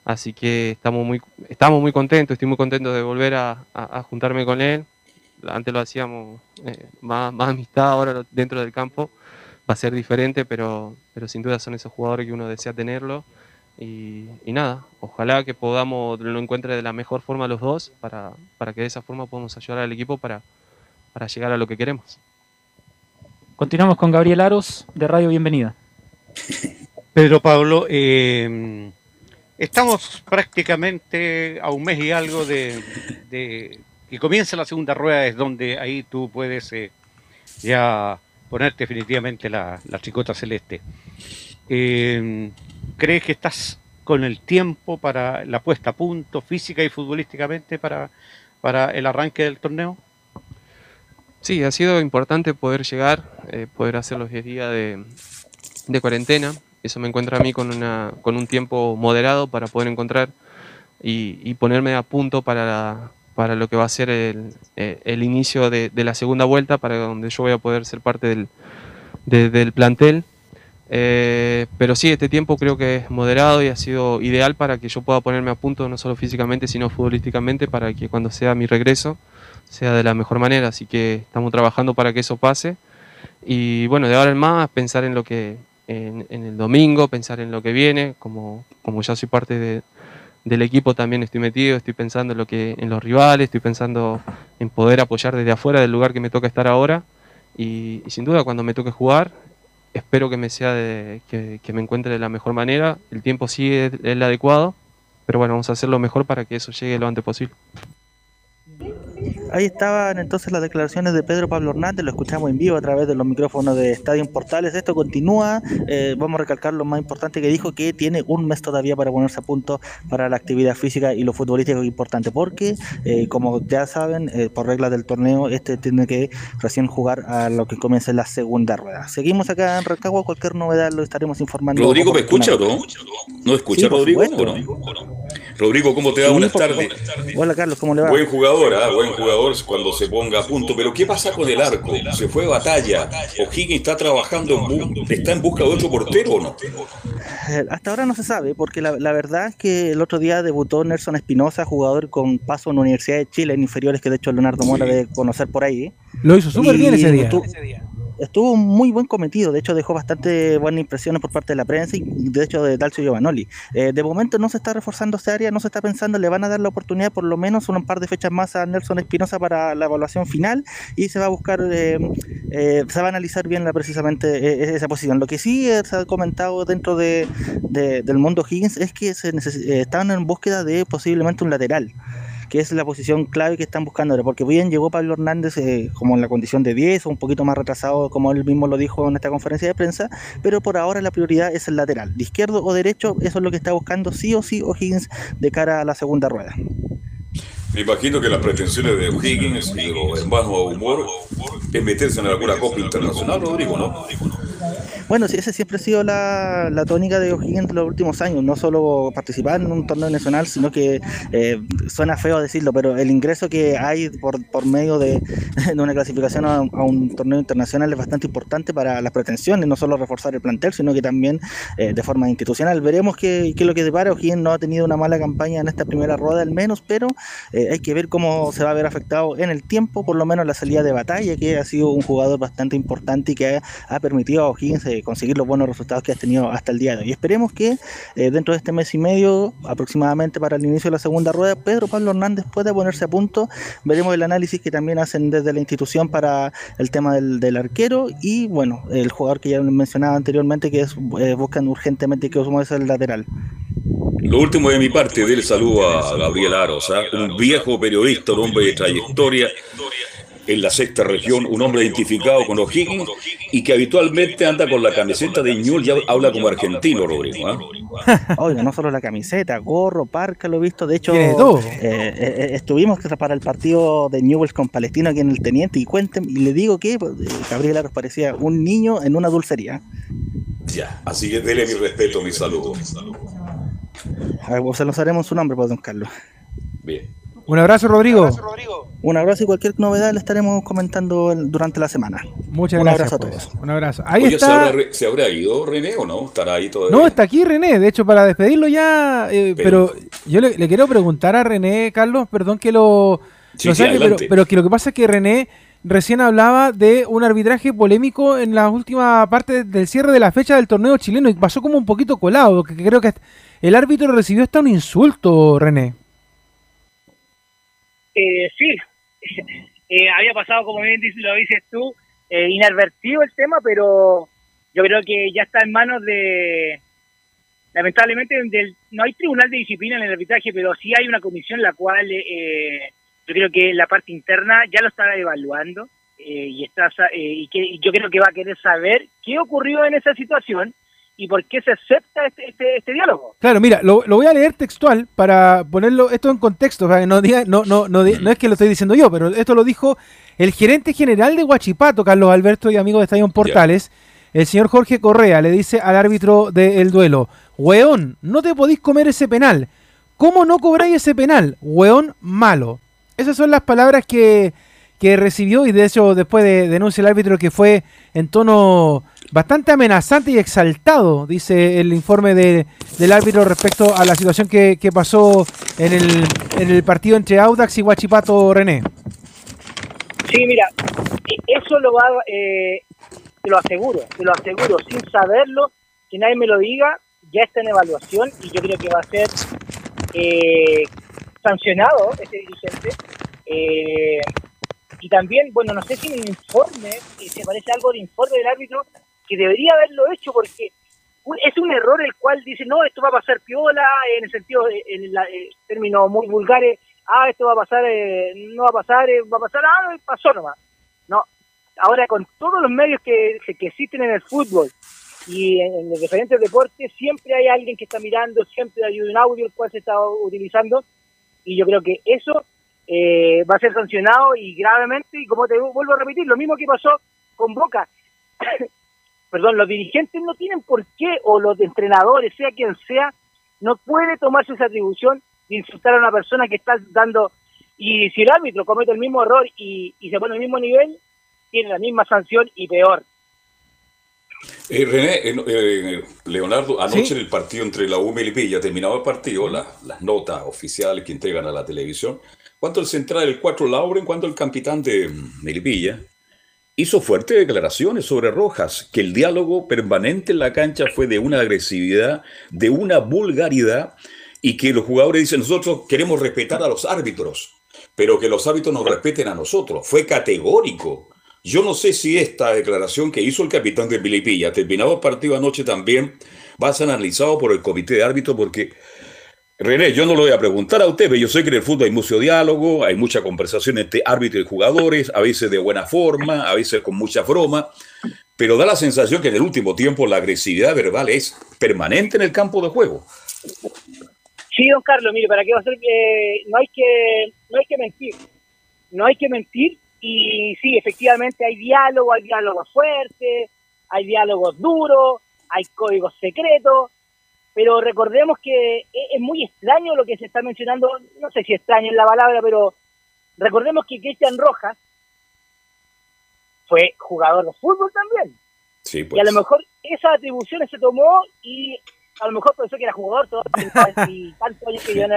Así que estamos muy, estamos muy contentos, estoy muy contento de volver a, juntarme con él. Antes lo hacíamos eh, más, más amistad, ahora dentro del campo va a ser diferente, pero, pero sin duda son esos jugadores que uno desea tenerlo. Y, nada, ojalá que podamos lo encuentre de la mejor forma los dos para, para que de esa forma podamos ayudar al equipo para, para llegar a lo que queremos. Continuamos con Gabriel Aros de Radio Bienvenida. Pedro Pablo, eh, estamos prácticamente a un mes y algo de, que comienza la segunda rueda, es donde ahí tú puedes eh, ya ponerte definitivamente la, la celeste. Eh, ¿Crees que estás con el tiempo para la puesta a punto física y futbolísticamente para, para el arranque del torneo? Sí, ha sido importante poder llegar, poder hacer los 10 días de, de cuarentena. Eso me encuentra a mí con, una, con un tiempo moderado para poder encontrar y, ponerme a punto para, para lo que va a ser el, eh, el inicio de, la segunda vuelta, para donde yo voy a poder ser parte del, del plantel. Eh, pero sí, este tiempo creo que es moderado y ha sido ideal para que yo pueda ponerme a punto no solo físicamente, sino futbolísticamente, para que cuando sea mi regreso sea de la mejor manera, así que estamos trabajando para que eso pase. Y bueno, de ahora en más, pensar en lo que, en, el domingo, pensar en lo que viene, como, como ya soy parte de, del equipo también estoy metido, estoy pensando en lo que, en los rivales, estoy pensando en poder apoyar desde afuera del lugar que me toca estar ahora. Y, sin duda cuando me toque jugar, espero que me sea que, que me encuentre de la mejor manera. El tiempo sí es el adecuado, pero bueno, vamos a hacer lo mejor para que eso llegue lo antes posible. Ahí estaban entonces las declaraciones de Pedro Pablo Hernández, lo escuchamos en vivo a través de los micrófonos de Estadio Portales. Esto continúa, eh, vamos a recalcar lo más importante que dijo, que tiene un mes todavía para ponerse a punto para la actividad física y lo futbolístico importante, porque eh, como ya saben, eh, por reglas del torneo, este tiene que recién jugar a lo que comience la segunda rueda. Seguimos acá en Rancagua, cualquier novedad lo estaremos informando. Rodrigo, ¿me escucha o no? ¿No escucha Sí, Rodrigo? ¿O no? Rodrigo, ¿cómo te va? Sí, Buenas tardes. Hola Carlos, ¿cómo le va? Buen jugador, ¿ah? buen jugador cuando se ponga a punto. Pero ¿qué pasa con el arco? Se fue batalla. O'Higgins está trabajando, en está en busca de otro portero o no? Eh, Hasta ahora no se sabe, porque la, la verdad es que el otro día debutó Nelson Espinosa, jugador con paso en la Universidad de Chile, en inferiores, que de hecho Leonardo Mora debe conocer por ahí. Lo hizo súper bien ese día. Estu- Estuvo muy buen cometido, de hecho dejó bastante buenas impresiones por parte de la prensa y de hecho de Dalcio Giovanoli. Eh, de momento no se está reforzando esa área, no se está pensando, le van a dar la oportunidad por lo menos un par de fechas más a Nelson Espinosa para la evaluación final y se va a buscar, eh, eh, se va a analizar bien la, precisamente eh, esa posición. Lo que sí eh, se ha comentado dentro de, de- del mundo Higgins es que se eh, estaban en búsqueda de posiblemente un lateral que es la posición clave que están buscando ahora, porque bien llegó Pablo Hernández eh, como en la condición de 10 o un poquito más retrasado, como él mismo lo dijo en esta conferencia de prensa, pero por ahora la prioridad es el lateral, de izquierdo o derecho, eso es lo que está buscando sí o sí O'Higgins de cara a la segunda rueda. Me imagino que las pretensiones de O'Higgins y los hermanos humor es meterse en alguna copa internacional, Rodrigo, ¿no? Bueno, sí, esa siempre ha sido la, la tónica de O'Higgins los últimos años, no solo participar en un torneo nacional, sino que eh, suena feo decirlo, pero el ingreso que hay por, por medio de, de una clasificación a, un torneo internacional es bastante importante para las pretensiones, no solo reforzar el plantel, sino que también eh, de forma institucional. Veremos qué, qué es lo que depara. O'Higgins no ha tenido una mala campaña en esta primera rueda al menos, pero hay que ver cómo se va a ver afectado en el tiempo, por lo menos la salida de batalla, que ha sido un jugador bastante importante y que ha, permitido a O'Higgins eh, conseguir los buenos resultados que ha tenido hasta el día de hoy. Y esperemos que eh, dentro de este mes y medio, aproximadamente para el inicio de la segunda rueda, Pedro Pablo Hernández pueda ponerse a punto. Veremos el análisis que también hacen desde la institución para el tema del, arquero y, bueno, el jugador que ya mencionaba anteriormente, que es eh, buscan urgentemente que Osmo es el lateral. Lo último de mi parte, del saludo a Gabriel Aros, ¿ah? un viejo periodista, un hombre de trayectoria en la sexta región, un hombre identificado con O'Higgins y que habitualmente anda con la camiseta de Ñul y habla como argentino, Rodrigo. ¿ah? Oiga, no solo la camiseta, gorro, parca, lo he visto. De hecho, eh, eh, estuvimos para el partido de Newells con Palestino aquí en el Teniente y cuenten, y le digo que eh, Gabriel Aros parecía un niño en una dulcería. Ya, así que dele mi respeto, mi saludo. A ver, se los haremos su nombre, pues, don Carlos. Bien. Un abrazo, Rodrigo. Un abrazo y cualquier novedad le estaremos comentando durante la semana. Muchas Un gracias. abrazo a pues. todos. Un abrazo. Ahí Oye, ¿se, está. habrá, se habrá ido René o no? ¿Estará ahí todavía? No, está aquí René. De hecho, para despedirlo ya. eh, pero yo le, le quiero preguntar a René, Carlos, perdón que lo, Sí, lo sí, saque, pero, pero que lo que pasa es que René recién hablaba de un arbitraje polémico en la última parte del cierre de la fecha del torneo chileno y pasó como un poquito colado, que creo que el árbitro recibió hasta un insulto, René. Eh, sí, Eh, había pasado, como bien lo dices tú, eh, inadvertido el tema, pero yo creo que ya está en manos de, lamentablemente, no hay tribunal de disciplina en el arbitraje, pero sí hay una comisión la cual eh, yo creo que la parte interna ya lo está evaluando eh, y está sa- eh, y que y yo creo que va a querer saber qué ocurrió en esa situación y por qué se acepta este, este, este diálogo. Claro, mira, lo, lo voy a leer textual para ponerlo esto en contexto. para que no, diga, no, no, no, no es que lo estoy diciendo yo, pero esto lo dijo el gerente general de Huachipato, Carlos Alberto y amigo de Estadio Portales, el señor Jorge Correa, le dice al árbitro del duelo, Weón, no te podís comer ese penal. ¿Cómo no cobráis ese penal? Weón malo. Esas son las palabras que, que recibió y de hecho después de denuncia el árbitro que fue en tono bastante amenazante y exaltado, dice el informe de- del árbitro respecto a la situación que, que pasó en el, en el partido entre Audax y Huachipato René. Sí, mira, e- eso lo va, eh, te lo aseguro, te lo aseguro, sin saberlo, que nadie me lo diga, ya está en evaluación y yo creo que va a ser eh, sancionado ese dirigente. Eh, y también, bueno, no sé si en el informe, eh, se parece algo de informe del árbitro, que debería haberlo hecho porque es un error el cual dice, no, esto va a pasar piola, en el sentido, eh, en la- eh, términos muy vulgares, ah, esto va a pasar, eh, no va a pasar, eh, va a pasar, ah, pasó nomás. No, ahora con todos los medios que, que existen en el fútbol y en los diferentes deportes, siempre hay alguien que está mirando, siempre hay un audio el cual se está utilizando y yo creo que eso eh, va a ser sancionado y gravemente y como te vuelvo a repetir, lo mismo que pasó con Boca. Perdón, los dirigentes no tienen por qué, o los entrenadores, sea quien sea, no puede tomarse esa atribución de insultar a una persona que está dando, y si el árbitro comete el mismo error y, y se pone al mismo nivel, tiene la misma sanción y peor. Eh, René, eh, eh, Leonardo, anoche Sí. en el partido entre la U y Melipilla, terminado el partido, la- las notas oficiales que entregan a la televisión, cuando el central, el 4 Lauren, cuando el capitán de mm, Melipilla hizo fuertes declaraciones sobre Rojas, que el diálogo permanente en la cancha fue de una agresividad, de una vulgaridad, y que los jugadores dicen, nosotros queremos respetar a los árbitros, pero que los árbitros nos respeten a nosotros. Fue categórico. Yo no sé si esta declaración que hizo el capitán de Milipilla, terminado el partido anoche también, va a ser analizado por el comité de árbitros porque, René, yo no lo voy a preguntar a usted, pero yo sé que en el fútbol hay mucho diálogo, hay mucha conversación entre árbitros y jugadores, a veces de buena forma, a veces con mucha broma, pero da la sensación que en el último tiempo la agresividad verbal es permanente en el campo de juego. Sí, don Carlos, mire, para qué va a ser que no hay que no hay que mentir, no hay que mentir y sí, efectivamente hay diálogo, hay diálogos fuertes, hay diálogos duros, hay códigos secretos, pero recordemos que e- es muy extraño lo que se está mencionando, no sé si extraño es la palabra, pero recordemos que Cristian Rojas fue jugador de fútbol también. Sí, Y a lo mejor esas atribuciones se tomó y a lo mejor pensó que era jugador todo y tantos años que yo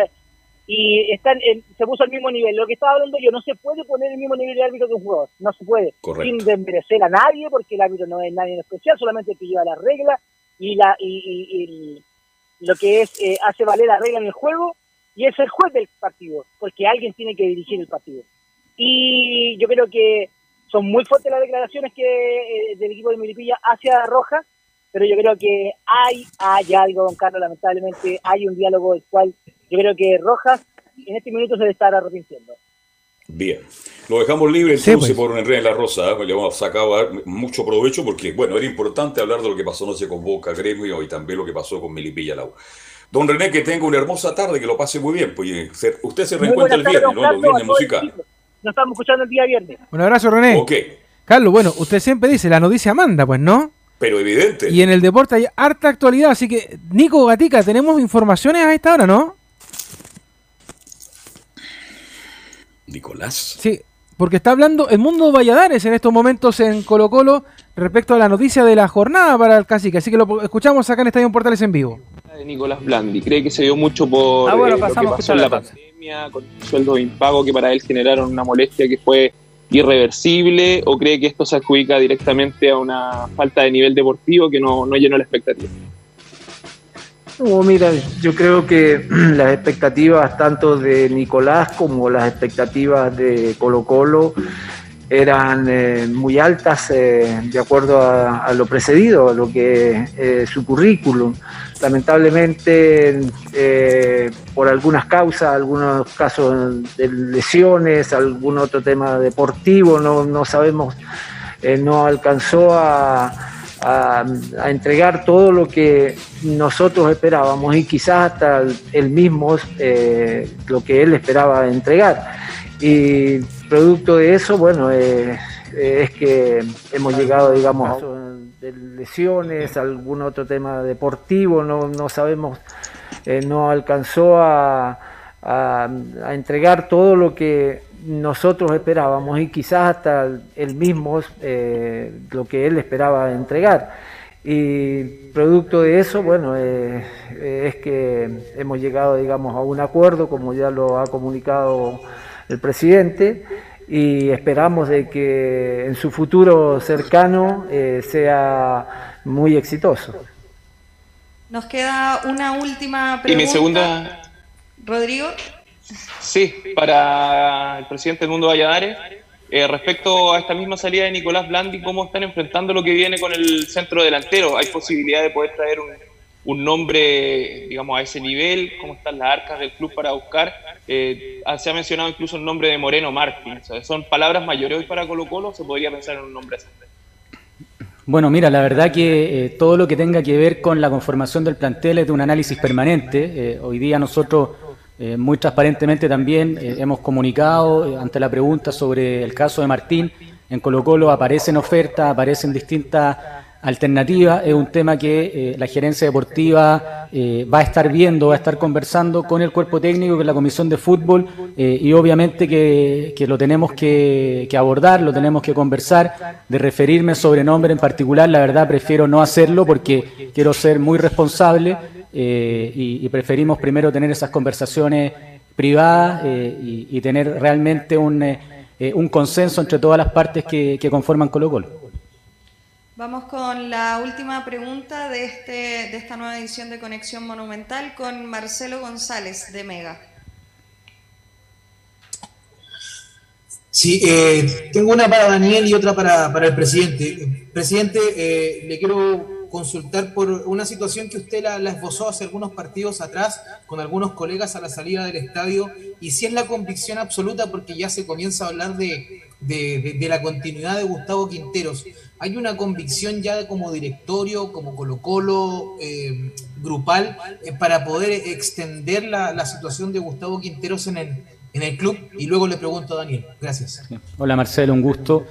y están en- se puso al mismo nivel. Lo que estaba hablando yo, no se puede poner el mismo nivel de árbitro que un jugador, no se puede. Correcto. Sin desmerecer a nadie, porque el árbitro no es nadie en especial, solamente el que lleva las reglas y, la, y, y- y lo que es eh, hace valer la regla en el juego y es el juez del partido, porque alguien tiene que dirigir el partido. Y yo creo que son muy fuertes las declaraciones que eh, del equipo de Milipilla hacia Rojas, pero yo creo que hay, hay algo, don Carlos, lamentablemente, hay un diálogo el cual yo creo que Rojas en este minuto se debe estar arrepintiendo. Bien, lo dejamos libre Sí, entonces pues. por Enrique en la Rosa, ¿eh? le hemos sacado mucho provecho porque, bueno, era importante hablar de lo que pasó anoche con Boca Gremio y también lo que pasó con Milipilla Lau. Don René, que tenga una hermosa tarde, que lo pase muy bien. Pues, se- usted se reencuentra el viernes, ¿no? Los Carlos, viernes musicales. Nos estamos escuchando el día viernes. Un abrazo, René. Ok, Carlos, bueno, usted siempre dice, la noticia manda, pues, ¿no? Pero evidente. Y en el deporte hay harta actualidad, así que, Nico Gatica, tenemos informaciones a esta hora, ¿no? Nicolás. Sí, porque está hablando el mundo Valladares en estos momentos en Colo Colo respecto a la noticia de la jornada para el cacique. Así que lo escuchamos acá en Estadio Portales en vivo. de Nicolás Blandi. Cree que se dio mucho por Ah, bueno, eh, lo que pasamos a pasó en la pandemia, con sueldos de impago que para él generaron una molestia que fue irreversible, o cree que esto se adjudica directamente a una falta de nivel deportivo que no, no llenó la expectativa. No, mira, yo creo que las expectativas tanto de Nicolás como las expectativas de Colo Colo eran eh, muy altas eh, de acuerdo a, lo precedido, a lo que es su currículum. Lamentablemente, eh, por algunas causas, algunos casos de lesiones, algún otro tema deportivo, no, no sabemos, eh, no alcanzó a, entregar todo lo que nosotros esperábamos y quizás hasta él mismo eh, lo que él esperaba entregar. Y producto de eso, bueno, es que hemos llegado, digamos, a de lesiones, algún otro tema deportivo, no, no sabemos, eh, no alcanzó a, a- entregar todo lo que nosotros esperábamos y quizás hasta él mismo eh, lo que él esperaba entregar. Y producto de eso, bueno, eh, es que hemos llegado, digamos, a un acuerdo, como ya lo ha comunicado el presidente, y esperamos de que en su futuro cercano eh, sea muy exitoso. Nos queda una última pregunta. Y mi segunda, Rodrigo. sí, para el presidente del Mundo Valladares, eh, respecto a esta misma salida de Nicolás Blandi, ¿cómo están enfrentando lo que viene con el centro delantero? ¿Hay posibilidad de poder traer un, un nombre, digamos, a ese nivel? ¿Cómo están las arcas del club para buscar? Eh, se ha mencionado incluso el nombre de Moreno Martín. ¿Son palabras mayores hoy para Colo Colo se podría pensar en un nombre así? Bueno, mira, la verdad que eh, todo lo que tenga que ver con la conformación del plantel es de un análisis permanente. Eh, hoy día nosotros muy transparentemente también hemos comunicado ante la pregunta sobre el caso de Martín. En Colo Colo aparecen ofertas, aparecen distintas alternativas. Es un tema que eh, la gerencia deportiva eh, va a estar viendo, va a estar conversando con el cuerpo técnico, con la comisión de fútbol eh, y obviamente que, lo tenemos que, abordar, lo tenemos que conversar. De referirme sobre nombre en particular, la verdad prefiero no hacerlo porque quiero ser muy responsable y, preferimos primero tener esas conversaciones privadas y, tener realmente un, un consenso entre todas las partes que, que conforman Colo Colo. Vamos con la última pregunta de, este, de esta nueva edición de Conexión Monumental con Marcelo González de Mega. Sí, eh, tengo una para Daniel y otra para, para el presidente. Presidente, eh, le quiero consultar por una situación que usted la, esbozó hace algunos partidos atrás con algunos colegas a la salida del estadio y si es la convicción absoluta porque ya se comienza a hablar de, de- de la continuidad de Gustavo Quinteros. ¿Hay una convicción ya como directorio, como Colo Colo, eh, grupal, eh, para poder extender la, situación de Gustavo Quinteros en el, en el club? Y luego le pregunto a Daniel. Gracias. Hola Marcelo, un gusto.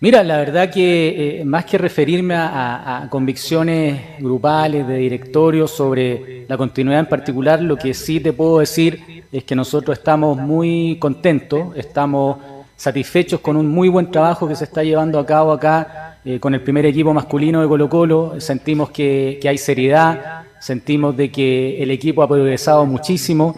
Mira, la verdad que eh, más que referirme a- a convicciones grupales de directorio sobre la continuidad en particular, lo que sí te puedo decir es que nosotros estamos muy contentos, estamos satisfechos con un muy buen trabajo que se está llevando a cabo acá eh, con el primer equipo masculino de Colo Colo. Sentimos que, hay seriedad, sentimos de que el equipo ha progresado muchísimo.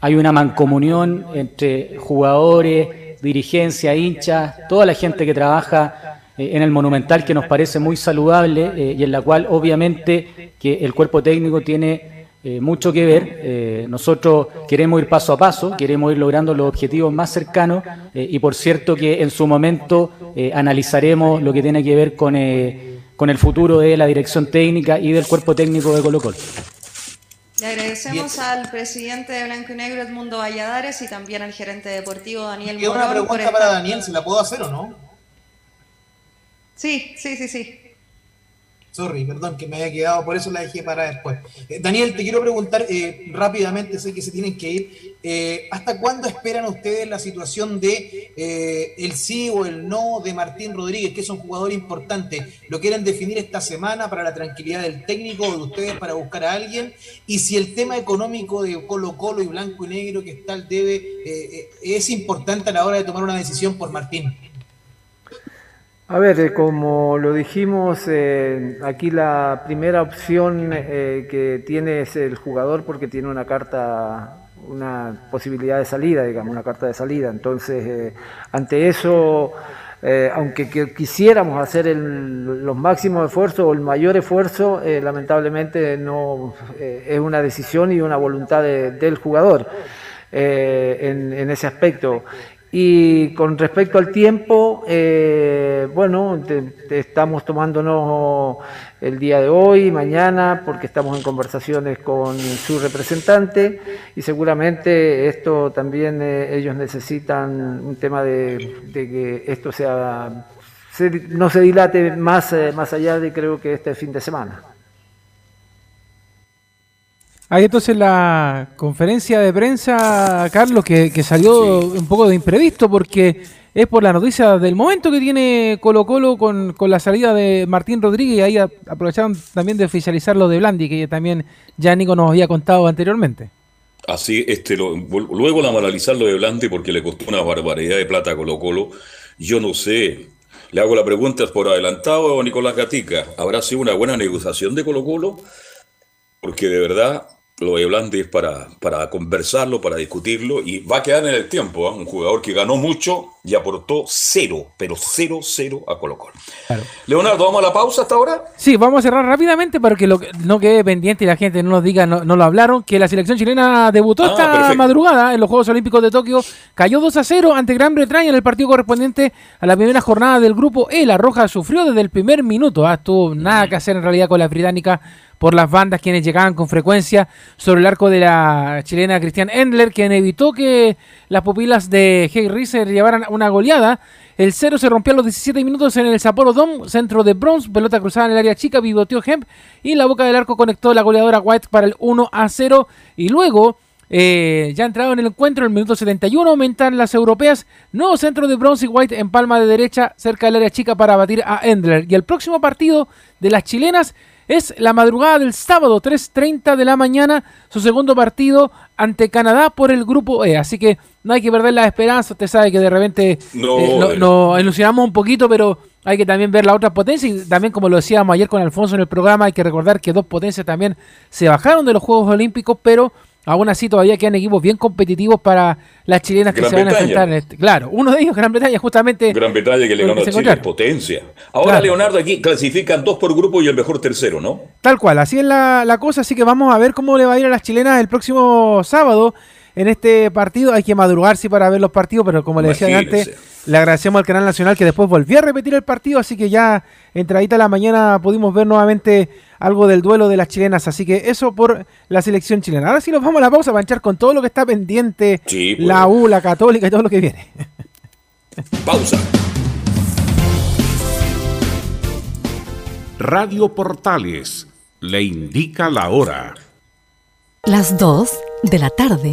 Hay una mancomunión entre jugadores, dirigencia, hinchas, toda la gente que trabaja eh, en el Monumental que nos parece muy saludable eh, y en la cual obviamente que el cuerpo técnico tiene eh, mucho que ver. Eh, nosotros queremos ir paso a paso, queremos ir logrando los objetivos más cercanos eh, y por cierto que en su momento eh, analizaremos lo que tiene que ver con, eh, con el futuro de la dirección técnica y del cuerpo técnico de Colo Colo. Le agradecemos al presidente de Blanco y Negro, Edmundo Valladares, y también al gerente deportivo, Daniel una Morón. por pregunta para Daniel, ¿se la puedo hacer o no? Sí, sí, sí, sí. Sorry, perdón, que me había quedado, por eso la dejé para después. Eh, Daniel, te quiero preguntar eh, rápidamente, sé que se tienen que ir. eh, ¿Hasta cuándo esperan ustedes la situación de eh, el sí o el no de Martín Rodríguez, que es un jugador importante? ¿Lo quieren definir esta semana para la tranquilidad del técnico o de ustedes para buscar a alguien? Y si el tema económico de Colo Colo y Blanco y Negro que está al debe es importante a la hora de tomar una decisión por Martín. A ver, eh, como lo dijimos, eh, aquí la primera opción eh, que tiene es el jugador porque tiene una carta, una posibilidad de salida, digamos, una carta de salida. Entonces, eh, ante eso, eh, aunque que- quisiéramos hacer el- los máximos esfuerzos o el mayor esfuerzo, lamentablemente no es una decisión y una voluntad de- del jugador en ese aspecto. Y con respecto al tiempo, eh, bueno, te- te estamos tomándonos el día de hoy, mañana, porque estamos en conversaciones con su representante y seguramente esto también eh, ellos necesitan un tema de, que esto sea se- no se dilate más, eh, más allá de creo que este fin de semana. Hay entonces la conferencia de prensa, Carlos, que, que salió un poco de imprevisto porque es por la noticia del momento que tiene Colo Colo con, con la salida de Martín Rodríguez y ahí a- aprovecharon también de oficializar lo de Blandi, que también ya Nico nos había contado anteriormente. Así, este, lo- luego la analizar lo de Blandi porque le costó una barbaridad de plata a Colo Colo. Yo no sé. Le hago la pregunta por adelantado a Nicolás Gatica. ¿Habrá sido una buena negociación de Colo Colo? Porque de verdad lo de Blandi es para, para conversarlo, para discutirlo y va a quedar en el tiempo. ¿ah? Un jugador que ganó mucho y aportó cero, pero cero, cero a Colo Colo. Leonardo, ¿vamos a la pausa hasta ahora? Sí, vamos a cerrar rápidamente para que lo, no quede pendiente y la gente no nos diga, no, no lo hablaron, que la selección chilena debutó Ah, esta perfecto. madrugada en los Juegos Olímpicos de Tokio, cayó 2 a 0 ante Gran Bretaña en el partido correspondiente a la primera jornada del grupo E. La Roja sufrió desde el primer minuto, ah, tuvo nada que hacer en realidad con la británica por las bandas quienes llegaban con frecuencia sobre el arco de la chilena Cristian Endler, quien evitó que las pupilas de Hey Riser llevaran una goleada. El cero se rompió a los 17 minutos en el Sapporo Dome, centro de Bronx, pelota cruzada en el área chica, pivoteó Hemp y la boca del arco conectó la goleadora White para el 1 a 0 y luego eh, ya entrado en el encuentro, en el minuto 71 aumentan las europeas. Nuevo centro de Bronze y White en palma de derecha, cerca del área chica para batir a Endler. Y el próximo partido de las chilenas es la madrugada del sábado, 3.30 de la mañana, su segundo partido ante Canadá por el grupo E. Así que no hay que perder la esperanza. Usted sabe que de repente No, eh, no- eh. nos ilusionamos un poquito, pero hay que también ver la otra potencia. Y también, como lo decíamos ayer con Alfonso en el programa, hay que recordar que dos potencias también se bajaron de los Juegos Olímpicos, pero aún así todavía quedan equipos bien competitivos para las chilenas que se van a enfrentar. En este. Claro, uno de ellos, Gran Bretaña, justamente. Gran Bretaña que le ganó a Chile, encontraron. potencia. Ahora, Claro. Leonardo, aquí clasifican dos por grupo y el mejor tercero, ¿no? Tal cual, así es la, la cosa, así que vamos a ver cómo le va a ir a las chilenas el próximo sábado en este partido. Hay que madrugar sí para ver los partidos, pero como le decía antes, le agradecemos al Canal Nacional que después volvió a repetir el partido, así que ya entradita la mañana pudimos ver nuevamente algo del duelo de las chilenas, así que eso por la selección chilena. Ahora sí nos vamos a la pausa para echar con todo lo que está pendiente, Sí, pues. la U, la Católica y todo lo que viene. Pausa. Radio Portales le indica la hora. Las 2 de la tarde,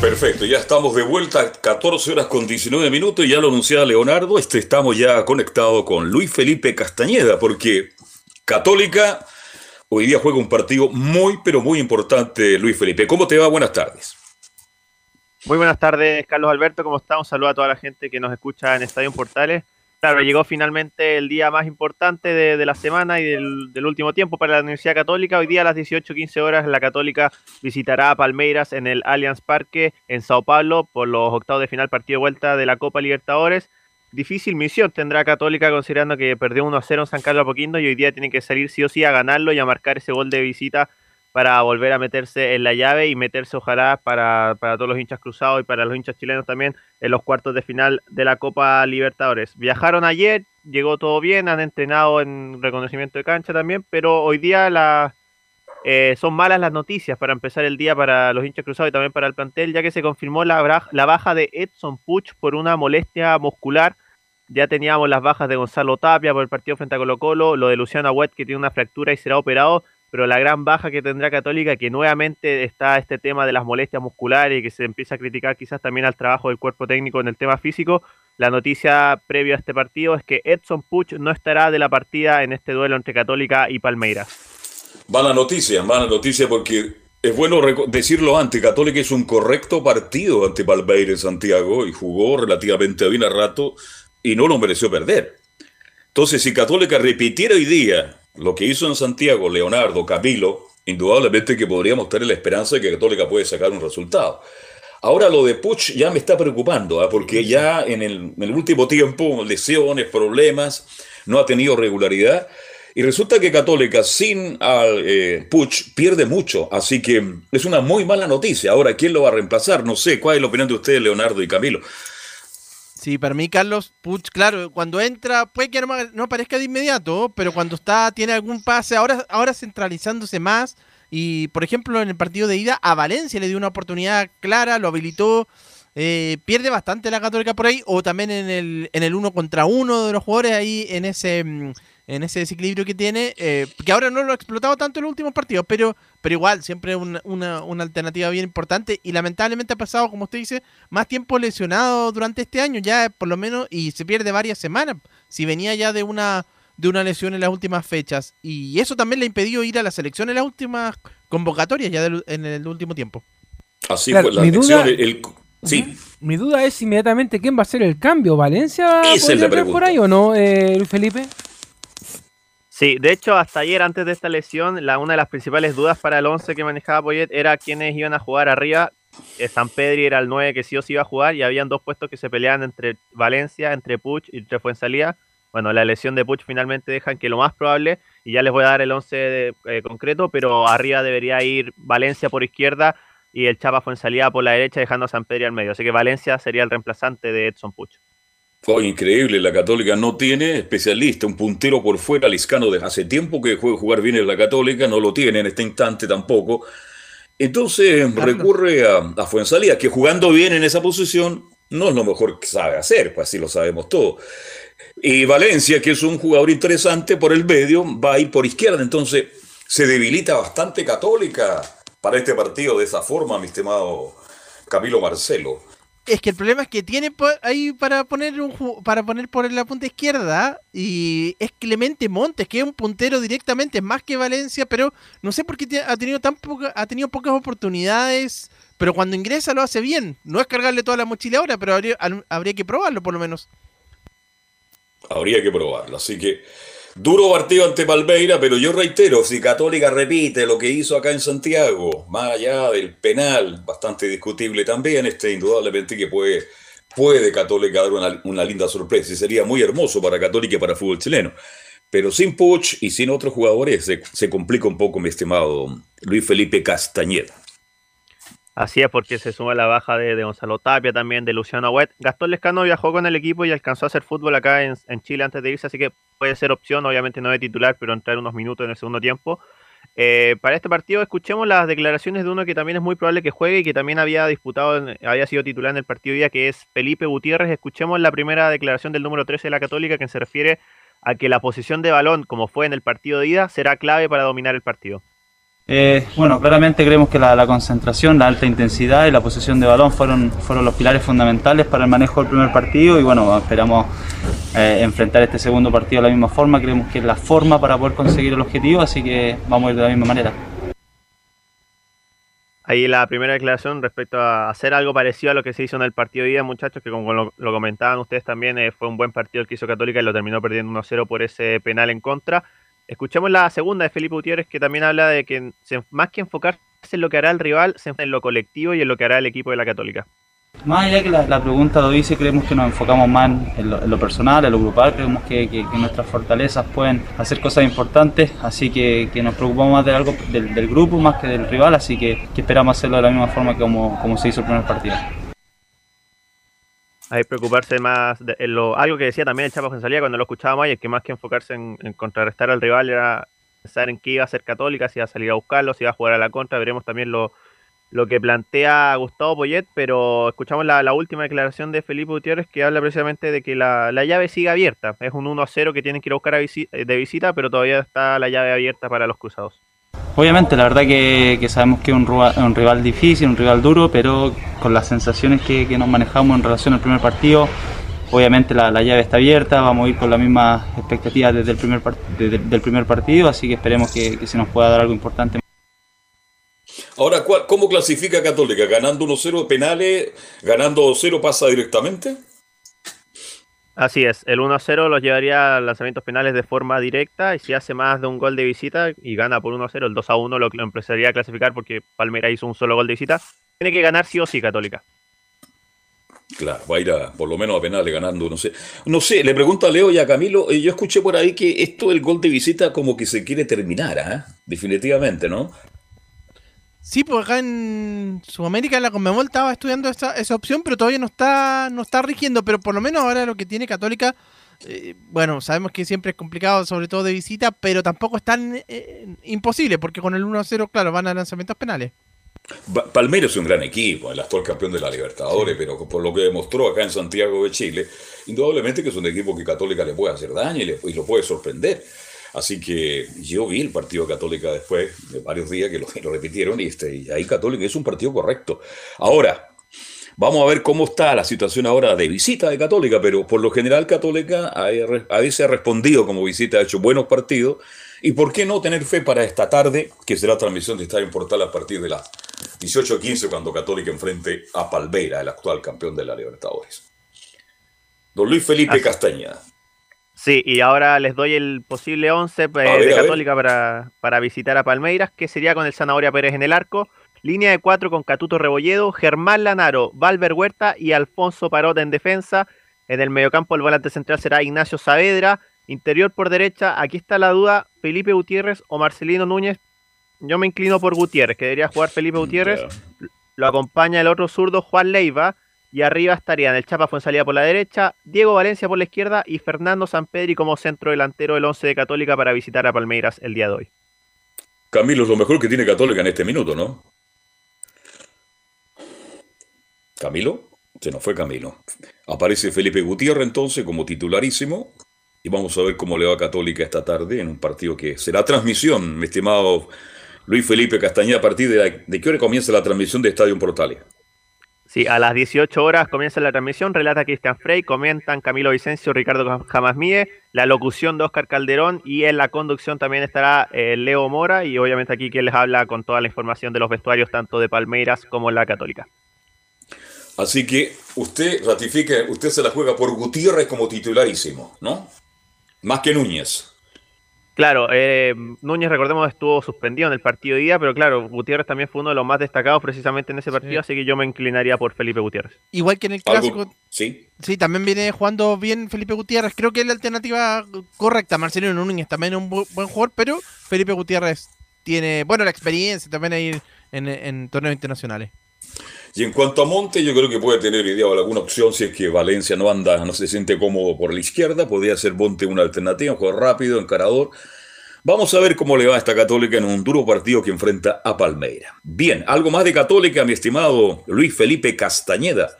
Perfecto, ya estamos de vuelta, 14 horas con 19 minutos, ya lo anunciaba Leonardo, este, estamos ya conectados con Luis Felipe Castañeda, porque Católica hoy día juega un partido muy, pero muy importante, Luis Felipe. ¿Cómo te va? Buenas tardes. Muy buenas tardes, Carlos Alberto, ¿cómo está? Un saludo a toda la gente que nos escucha en Estadio Portales. Claro, llegó finalmente el día más importante de, la semana y del, del, último tiempo para la Universidad Católica. Hoy día a las 18.15 horas la Católica visitará a Palmeiras en el Allianz Parque en Sao Paulo por los octavos de final partido de vuelta de la Copa Libertadores. Difícil misión tendrá Católica considerando que perdió 1-0 en San Carlos Apoquindo y hoy día tiene que salir sí o sí a ganarlo y a marcar ese gol de visita para volver a meterse en la llave y meterse ojalá para, para, todos los hinchas cruzados y para los hinchas chilenos también en los cuartos de final de la Copa Libertadores. Viajaron ayer, llegó todo bien, han entrenado en reconocimiento de cancha también, pero hoy día la, eh, son malas las noticias para empezar el día para los hinchas cruzados y también para el plantel, ya que se confirmó la, la baja de Edson Puch por una molestia muscular. Ya teníamos las bajas de Gonzalo Tapia por el partido frente a Colo Colo, lo de Luciano Huet que tiene una fractura y será operado, pero la gran baja que tendrá Católica, que nuevamente está este tema de las molestias musculares y que se empieza a criticar quizás también al trabajo del cuerpo técnico en el tema físico, la noticia previa a este partido es que Edson Puch no estará de la partida en este duelo entre Católica y Palmeiras. Mala noticia, mala noticia porque es bueno decirlo antes, Católica hizo un correcto partido ante Palmeiras Santiago y jugó relativamente bien a rato y no lo mereció perder. Entonces, si Católica repitiera hoy día lo que hizo en Santiago Leonardo Camilo, indudablemente que podríamos tener la esperanza de que Católica puede sacar un resultado. Ahora lo de Puch ya me está preocupando, ¿eh? porque ya en el, en el, último tiempo, lesiones, problemas, no ha tenido regularidad. Y resulta que Católica sin eh, Puch pierde mucho, así que es una muy mala noticia. Ahora, ¿quién lo va a reemplazar? No sé, ¿cuál es la opinión de ustedes, Leonardo y Camilo? Sí, para mí Carlos Puch, claro, cuando entra puede que no, no, parezca de inmediato, pero cuando está tiene algún pase, ahora, ahora centralizándose más y por ejemplo en el partido de ida a Valencia le dio una oportunidad clara, lo habilitó, eh, pierde bastante la Católica por ahí o también en el en el uno contra uno de los jugadores ahí en ese en ese desequilibrio que tiene, eh, que ahora no lo ha explotado tanto en los últimos partidos, pero, pero igual, siempre una, una, una, alternativa bien importante y lamentablemente ha pasado, como usted dice, más tiempo lesionado durante este año, ya por lo menos, y se pierde varias semanas, si venía ya de una, de una lesión en las últimas fechas, y eso también le ha impedido ir a la selección en las últimas convocatorias, ya del, en el último tiempo. Así claro, fue la elección, el, el... Sí. Mi duda es inmediatamente quién va a ser el cambio. ¿Valencia Esa es la por ahí o no, eh, Luis Felipe? Sí, de hecho, hasta ayer, antes de esta lesión, la, una de las principales dudas para el 11 que manejaba Poyet era quiénes iban a jugar arriba. Eh, San Pedri era el 9 que sí o sí iba a jugar y habían dos puestos que se peleaban entre Valencia, entre Puch y entre Fuensalía. Bueno, la lesión de Puch finalmente dejan que lo más probable, y ya les voy a dar el 11 de, eh, concreto, pero arriba debería ir Valencia por izquierda y el Chapa Fuensalía por la derecha, dejando a San Pedri al medio. Así que Valencia sería el reemplazante de Edson Puch. Fue increíble, la Católica no tiene especialista, un puntero por fuera, Liscano, de hace tiempo que juega jugar bien en la Católica, no lo tiene en este instante tampoco. Entonces recurre a, a Fuensalía, que jugando bien en esa posición no es lo mejor que sabe hacer, pues así lo sabemos todos. Y Valencia, que es un jugador interesante por el medio, va a ir por izquierda, entonces se debilita bastante Católica para este partido de esa forma, mi estimado Camilo Marcelo. Es que el problema es que tiene ahí para poner un para poner por la punta izquierda y es Clemente Montes, que es un puntero directamente, más que Valencia, pero no sé por qué ha tenido tan ha tenido pocas oportunidades, pero cuando ingresa lo hace bien. No es cargarle toda la mochila ahora, pero habría que probarlo por lo menos. Habría que probarlo, así que Duro partido ante Palmeira, pero yo reitero, si Católica repite lo que hizo acá en Santiago, más allá del penal, bastante discutible también, este indudablemente que puede, puede Católica dar una, una linda sorpresa y sería muy hermoso para Católica y para fútbol chileno. Pero sin Puch y sin otros jugadores se, se complica un poco, mi estimado Luis Felipe Castañeda. Así es, porque se suma la baja de, de Gonzalo Tapia, también de Luciano Huet. Gastón Lescano viajó con el equipo y alcanzó a hacer fútbol acá en, en, Chile antes de irse, así que puede ser opción, obviamente no de titular, pero entrar unos minutos en el segundo tiempo. Eh, para este partido escuchemos las declaraciones de uno que también es muy probable que juegue y que también había disputado, había sido titular en el partido día, que es Felipe Gutiérrez. Escuchemos la primera declaración del número 13 de la Católica que se refiere a que la posición de balón, como fue en el partido de ida, será clave para dominar el partido. Eh, bueno, claramente creemos que la, concentración, la alta intensidad y la posesión de balón fueron, fueron los pilares fundamentales para el manejo del primer partido y bueno, esperamos eh, enfrentar este segundo partido de la misma forma, creemos que es la forma para poder conseguir el objetivo, así que vamos a ir de la misma manera. Ahí la primera declaración respecto a hacer algo parecido a lo que se hizo en el partido de ida, muchachos, que como lo, lo comentaban ustedes también, eh, fue un buen partido el que hizo Católica y lo terminó perdiendo 1-0 por ese penal en contra. Escuchemos la segunda de Felipe Gutiérrez, que también habla de que más que enfocarse en lo que hará el rival, se enfoca en lo colectivo y en lo que hará el equipo de la Católica. Más allá que la, pregunta lo dice, creemos que nos enfocamos más en lo, personal, en lo grupal, creemos que, nuestras fortalezas pueden hacer cosas importantes, así que, nos preocupamos más de algo del, del grupo más que del rival, así que, esperamos hacerlo de la misma forma que como se hizo el primer partido. Hay que preocuparse más de lo, algo que decía también el Chapo González cuando lo escuchábamos ayer, que más que enfocarse en, contrarrestar al rival era pensar en qué iba a hacer Católica, si iba a salir a buscarlo, si iba a jugar a la contra, veremos también lo, lo que plantea Gustavo Poyet, pero escuchamos la, última declaración de Felipe Gutiérrez que habla precisamente de que la, la llave sigue abierta, es un 1-0 que tienen que ir a buscar a visi- de visita, pero todavía está la llave abierta para los cruzados. Obviamente, la verdad que, sabemos que es un, rival difícil, un rival duro, pero con las sensaciones que, nos manejamos en relación al primer partido, obviamente la, la llave está abierta, vamos a ir con la misma expectativa desde el primer, desde el- primer partido, así que esperemos que, se nos pueda dar algo importante. Ahora, ¿cuál- ¿cómo clasifica Católica? ¿Ganando 1-0 de penales? ¿Ganando 2-0 pasa directamente? Así es, el 1-0 los llevaría a lanzamientos penales de forma directa y si hace más de un gol de visita y gana por 1-0, el 2-1 lo, lo empezaría a clasificar porque Palmeiras hizo un solo gol de visita, tiene que ganar sí o sí Católica. Claro, va a ir a, por lo menos a penales ganando, no sé. No sé, le pregunto a Leo y a Camilo, eh, yo escuché por ahí que esto del gol de visita como que se quiere terminar, ¿ah? Definitivamente, ¿no? Sí, pues acá en Sudamérica la Conmebol estaba estudiando esa, esa opción, pero todavía no está, no está rigiendo. Pero por lo menos ahora lo que tiene Católica, eh, bueno, sabemos que siempre es complicado, sobre todo de visita, pero tampoco es tan eh, imposible, porque con el 1-0, claro, van a lanzamientos penales. Pa- Palmeiras es un gran equipo, el actual campeón de la Libertadores, pero por lo que demostró acá en Santiago de Chile, indudablemente que es un equipo que Católica le puede hacer daño y, le- y lo puede sorprender. Así que yo vi el partido Católica después de varios días que lo, lo repitieron y, este, y ahí Católica es un partido correcto. Ahora, vamos a ver cómo está la situación ahora de visita de Católica, pero por lo general Católica a a veces ha respondido como visita, ha hecho buenos partidos. ¿Y por qué no tener fe para esta tarde, que será transmisión de Estadio Portal a partir de las 18.15 cuando Católica enfrente a Palmeira, el actual campeón de la Libertadores? Don Luis Felipe Así- Castañeda. Sí, y ahora les doy el posible 11 eh, de. Católica para, para visitar a Palmeiras, que sería con el Zanahoria Pérez en el arco, línea de cuatro con Catuto Rebolledo, Germán Lanaro, Valver Huerta y Alfonso Parota en defensa. En el mediocampo el volante central será Ignacio Saavedra, interior por derecha, aquí está la duda, Felipe Gutiérrez o Marcelino Núñez. Yo me inclino por Gutiérrez, que debería jugar Felipe Gutiérrez. Lo acompaña el otro zurdo, Juan Leiva. Y arriba estarían el Chapa Fuensalida por la derecha, Diego Valencia por la izquierda y Fernando Sampedri como centro delantero del 11 de Católica para visitar a Palmeiras el día de hoy. Camilo es lo mejor que tiene Católica en este minuto, ¿no? Camilo, se nos fue Camilo. Aparece Felipe Gutiérrez entonces como titularísimo y vamos a ver cómo le va Católica esta tarde en un partido que será transmisión, mi estimado Luis Felipe Castañeda, a partir de, de qué hora comienza la transmisión de Estadio Portales. Sí, a las 18 horas comienza la transmisión, relata Cristian Frey, comentan Camilo Vicencio, Ricardo Jamasmie, la locución de Oscar Calderón y en la conducción también estará eh, Leo Mora y obviamente aquí quien les habla con toda la información de los vestuarios tanto de Palmeiras como la Católica. Así que usted ratifica, usted se la juega por Gutiérrez como titularísimo, ¿no? Más que Núñez. Claro, eh, Núñez, recordemos, estuvo suspendido en el partido de día, pero claro, Gutiérrez también fue uno de los más destacados precisamente en ese partido, así que yo me inclinaría por Felipe Gutiérrez. Igual que en el Algo- clásico. Sí. Sí, también viene jugando bien Felipe Gutiérrez. Creo que es la alternativa correcta. Marcelino Núñez también es un bu- buen jugador, pero Felipe Gutiérrez tiene, bueno, la experiencia también a ir en, en torneos internacionales. Y en cuanto a Monte, yo creo que puede tener idea o alguna opción si es que Valencia no anda, no se siente cómodo por la izquierda, podría ser Monte una alternativa, un jugador rápido, encarador. Vamos a ver cómo le va a esta Católica en un duro partido que enfrenta a Palmeira. Bien, algo más de Católica, mi estimado Luis Felipe Castañeda.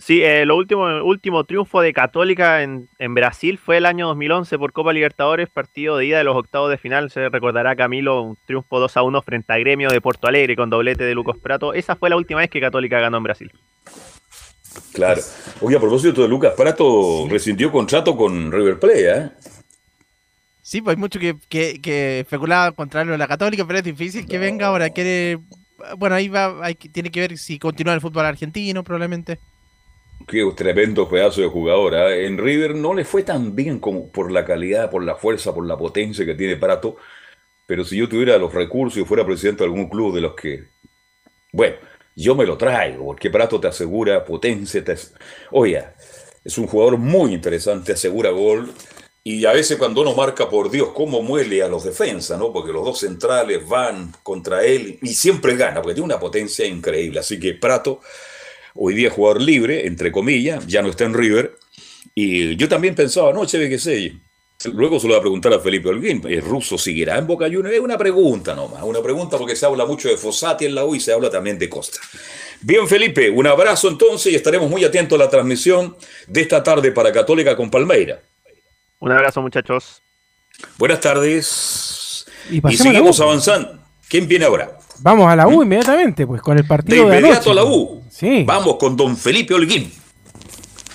Sí, eh, lo último, último triunfo de Católica en, en Brasil fue el año 2011 por Copa Libertadores, partido de ida de los octavos de final. Se recordará Camilo un triunfo 2 a 1 frente a Gremio de Porto Alegre con doblete de Lucas Prato. Esa fue la última vez que Católica ganó en Brasil. Claro. Oye, a propósito de Lucas Prato, rescindió contrato con River Plate, ¿eh? Sí, pues hay mucho que, que, que especulaba contrario a la Católica, pero es difícil que venga ahora. Quiere bueno, ahí va, hay, tiene que ver si continúa el fútbol argentino, probablemente. Qué tremendo pedazo de jugador. ¿eh? En River no le fue tan bien como por la calidad, por la fuerza, por la potencia que tiene Prato. Pero si yo tuviera los recursos y fuera presidente de algún club de los que. Bueno, yo me lo traigo, porque Prato te asegura potencia. Te... Oye, es un jugador muy interesante, asegura gol. Y a veces cuando uno marca, por Dios, cómo muele a los defensas, ¿no? Porque los dos centrales van contra él y siempre gana, porque tiene una potencia increíble. Así que Prato, hoy día jugador libre, entre comillas, ya no está en River. Y yo también pensaba, no, chévere que sé. Luego se lo voy a preguntar a Felipe Holguín, ¿el ruso seguirá en Boca Juniors? Es una pregunta nomás, una pregunta porque se habla mucho de Fossati en la U y se habla también de Costa. Bien, Felipe, un abrazo entonces y estaremos muy atentos a la transmisión de esta tarde para Católica con Palmeira. Un abrazo, muchachos. Buenas tardes. Y, y seguimos avanzando. ¿Quién viene ahora? Vamos a la U inmediatamente, pues con el partido de de, inmediato anoche. a la U. Sí. Vamos con don Felipe Holguín.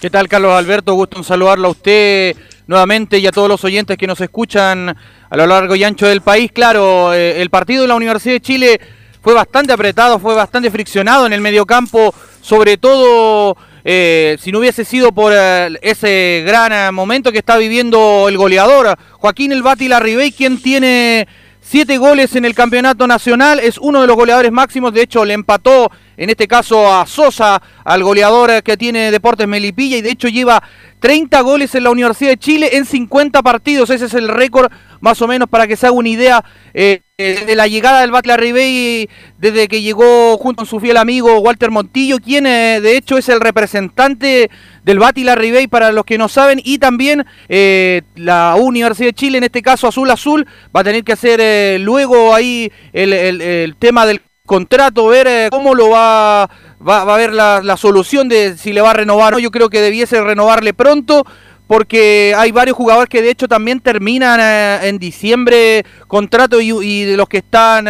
¿Qué tal, Carlos Alberto? Gusto en saludarlo a usted nuevamente y a todos los oyentes que nos escuchan a lo largo y ancho del país. Claro, eh, el partido de la Universidad de Chile fue bastante apretado, fue bastante friccionado en el mediocampo, sobre todo eh, si no hubiese sido por eh, ese gran eh, momento que está viviendo el goleador, Joaquín El Bati Larribey, quien tiene siete goles en el campeonato nacional, es uno de los goleadores máximos, de hecho le empató en este caso a Sosa, al goleador que tiene Deportes Melipilla, y de hecho lleva 30 goles en la Universidad de Chile en 50 partidos, ese es el récord más o menos para que se haga una idea eh, eh, de la llegada del Batla Ribey desde que llegó junto con su fiel amigo Walter Montillo, quien eh, de hecho es el representante del Batila Ribey para los que no saben, y también eh, la Universidad de Chile, en este caso Azul Azul, va a tener que hacer eh, luego ahí el, tema del contrato, ver eh, cómo lo va, va, a ver la, solución de si le va a renovar o no. Yo creo que debiese renovarle pronto porque hay varios jugadores que de hecho también terminan en diciembre contrato y, de los que están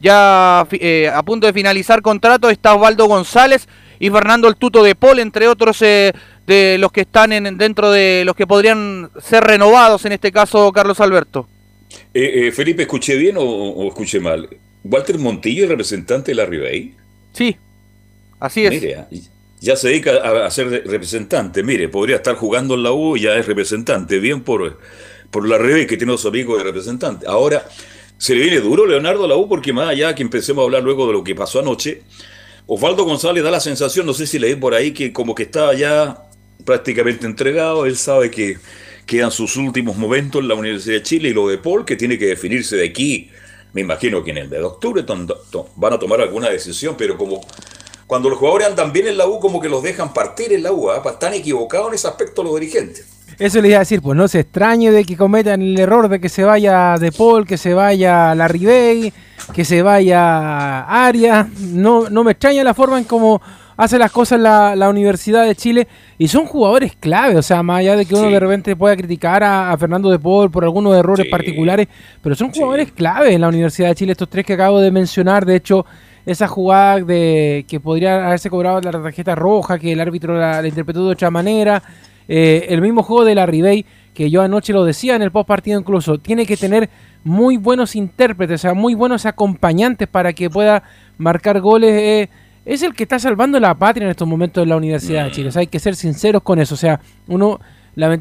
ya a punto de finalizar contrato está Osvaldo González y Fernando el Tuto de Paul, entre otros de los que están en, dentro de los que podrían ser renovados, en este caso Carlos Alberto. Eh, eh, Felipe, ¿escuché bien o, o escuché mal? ¿Walter Montillo, el representante de la Ribey? Sí, así es. Mire, ah, ya se dedica a, ser representante. Mire, podría estar jugando en la U y ya es representante. Bien por, por la Ribey, que tiene a su amigo de representante. Ahora, se le viene duro Leonardo a la U porque más allá que empecemos a hablar luego de lo que pasó anoche, Osvaldo González da la sensación, no sé si leí por ahí, que como que está ya prácticamente entregado. Él sabe que quedan sus últimos momentos en la Universidad de Chile y lo de Paul, que tiene que definirse de aquí. Me imagino que en el de octubre van a tomar alguna decisión, pero como cuando los jugadores andan bien en la U, como que los dejan partir en la U, ¿ah? están equivocados en ese aspecto los dirigentes. Eso les iba a decir, pues no se extrañe de que cometan el error de que se vaya De Paul, que se vaya la Ribey, que se vaya Arias. No, no me extraña la forma en cómo hace las cosas la, la Universidad de Chile. Y son jugadores clave, o sea, más allá de que uno Sí. de repente pueda criticar a, a Fernando De Paul por algunos errores Sí. particulares, pero son jugadores clave en la Universidad de Chile, estos tres que acabo de mencionar. De hecho, esa jugada de que podría haberse cobrado la tarjeta roja, que el árbitro la, la interpretó de otra manera. Eh, el mismo juego de la Ribey, que yo anoche lo decía en el post partido incluso, tiene que tener muy buenos intérpretes, o sea, muy buenos acompañantes para que pueda marcar goles. eh, es el que está salvando la patria en estos momentos en la Universidad de Chile. O sea, hay que ser sinceros con eso. O sea, uno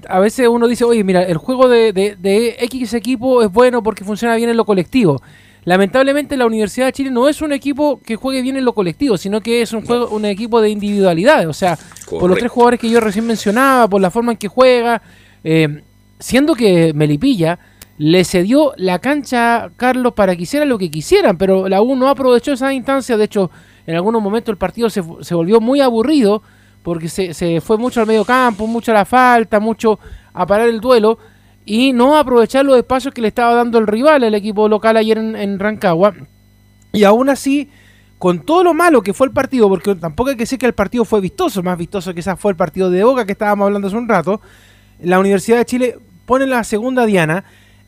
a veces uno dice, oye, mira, el juego de, de, de X equipo es bueno porque funciona bien en lo colectivo. Lamentablemente la Universidad de Chile no es un equipo que juegue bien en lo colectivo, sino que es un juego, un equipo de individualidades. O sea, por los tres jugadores que yo recién mencionaba, por la forma en que juega, eh, siendo que Melipilla le cedió la cancha a Carlos para que hiciera lo que quisieran, pero la U no aprovechó esa instancia, de hecho, en algunos momentos el partido se, se volvió muy aburrido, porque se, se fue mucho al medio campo, mucho a la falta, mucho a parar el duelo, y no aprovechar los espacios que le estaba dando el rival, el equipo local ayer en, Rancagua, y aún así, con todo lo malo que fue el partido, porque tampoco hay que decir que el partido fue vistoso, más vistoso quizás fue el partido de Boca que estábamos hablando hace un rato, la Universidad de Chile pone la segunda diana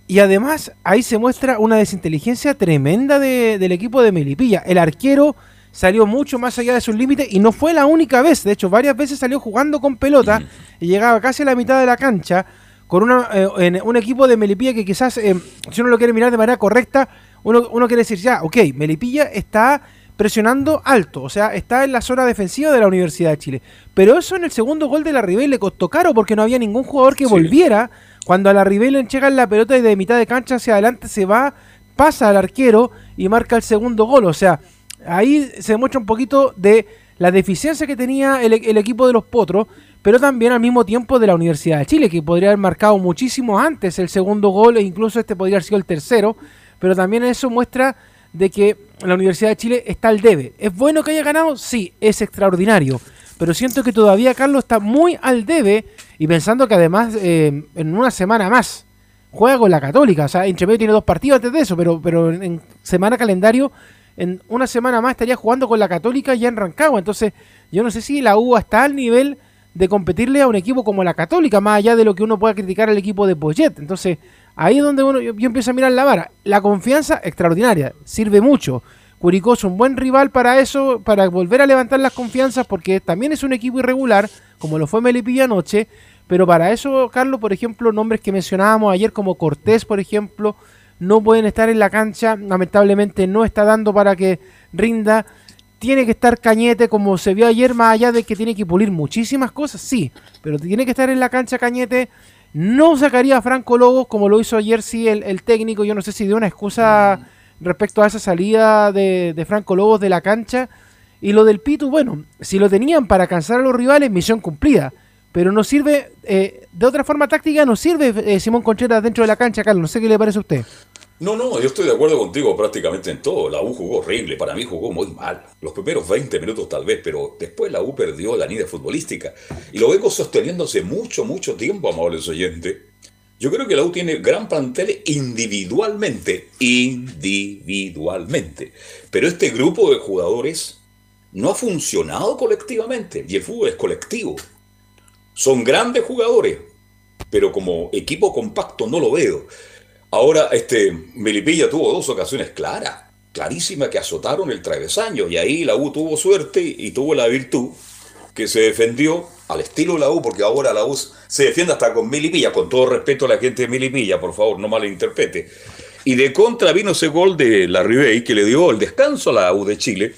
y además ahí se muestra una desinteligencia tremenda de- del equipo de Melipilla. El arquero salió mucho más allá de sus límites y no fue la única vez, de hecho varias veces salió jugando con pelota y llegaba casi a la mitad de la cancha con una, eh, en un equipo de Melipilla que quizás, eh, si uno lo quiere mirar de manera correcta, uno, uno quiere decir, ya, ok, Melipilla está presionando alto, o sea, está en la zona defensiva de la Universidad de Chile. Pero eso en el segundo gol de la Ribey le costó caro porque no había ningún jugador que volviera. Cuando a la Ribey le entregan la pelota y de mitad de cancha hacia adelante se va, pasa al arquero y marca el segundo gol. O sea, ahí se demuestra un poquito de la deficiencia que tenía el, el equipo de los Potros, pero también al mismo tiempo de la Universidad de Chile, que podría haber marcado muchísimo antes el segundo gol e incluso este podría haber sido el tercero, pero también eso muestra de que la Universidad de Chile está al debe. ¿Es bueno que haya ganado? Sí, es extraordinario. Pero siento que todavía Carlos está muy al debe y pensando que además eh, en una semana más juega con la Católica. O sea, entre medio tiene dos partidos antes de eso, pero, pero en semana calendario, en una semana más estaría jugando con la Católica ya en Rancagua. Entonces, yo no sé si la U está al nivel de competirle a un equipo como la Católica, más allá de lo que uno pueda criticar al equipo de Poyet. Entonces, ahí es donde uno, yo, yo empiezo a mirar la vara. La confianza, extraordinaria, sirve mucho. Curicó es un buen rival para eso, para volver a levantar las confianzas, porque también es un equipo irregular, como lo fue Melipilla anoche. Pero para eso, Carlos, por ejemplo, nombres que mencionábamos ayer, como Cortés, por ejemplo, no pueden estar en la cancha. Lamentablemente no está dando para que rinda. Tiene que estar Cañete, como se vio ayer, más allá de que tiene que pulir muchísimas cosas, sí. Pero tiene que estar en la cancha Cañete. No sacaría a Franco Lobos, como lo hizo ayer, sí, el, el técnico. Yo no sé si dio una excusa respecto a esa salida de, de, Franco Lobos de la cancha. Y lo del Pitu, bueno, si lo tenían para cansar a los rivales, misión cumplida. Pero no sirve, eh, de otra forma táctica, no sirve eh, Simón Concheras dentro de la cancha, Carlos. No sé qué le parece a usted. No, no, yo estoy de acuerdo contigo prácticamente en todo. La U jugó horrible, para mí jugó muy mal. Los primeros 20 minutos tal vez, pero después la U perdió la niña futbolística. Y lo vengo sosteniendo hace mucho, mucho tiempo, amables oyentes. Yo creo que la U tiene gran plantel individualmente, individualmente. Pero este grupo de jugadores no ha funcionado colectivamente y el fútbol es colectivo. Son grandes jugadores, pero como equipo compacto no lo veo. Ahora, este, Melipilla tuvo dos ocasiones claras, clarísimas, que azotaron el travesaño y ahí la U tuvo suerte y tuvo la virtud que se defendió al estilo de la U, porque ahora la U se defiende hasta con Milipilla, con todo respeto a la gente de Milipilla, por favor, no malinterprete. Y de contra vino ese gol de la Ribey que le dio el descanso a la U de Chile.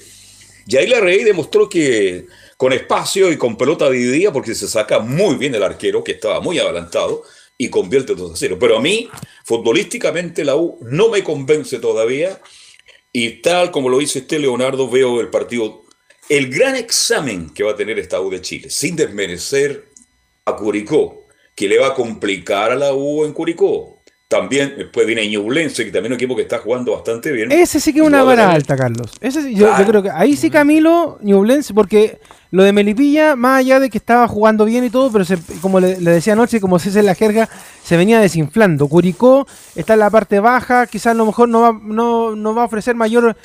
Y ahí la Ribey demostró que con espacio y con pelota dividida, porque se saca muy bien el arquero, que estaba muy adelantado, y convierte 2 a 0. Pero a mí, futbolísticamente, la U no me convence todavía. Y tal como lo dice este Leonardo, veo el partido el gran examen que va a tener esta U de Chile, sin desmerecer a Curicó, que le va a complicar a la U en Curicó. También después viene Ñublense, que también es un equipo que está jugando bastante bien. Ese sí que es una vara alta, Carlos. Ese sí, yo, yo, creo que ahí sí Camilo, Ñublense, porque lo de Melipilla, más allá de que estaba jugando bien y todo, pero se, como le, decía anoche, como se dice la jerga, se venía desinflando. Curicó está en la parte baja, quizás a lo mejor no va, no, no va a ofrecer mayor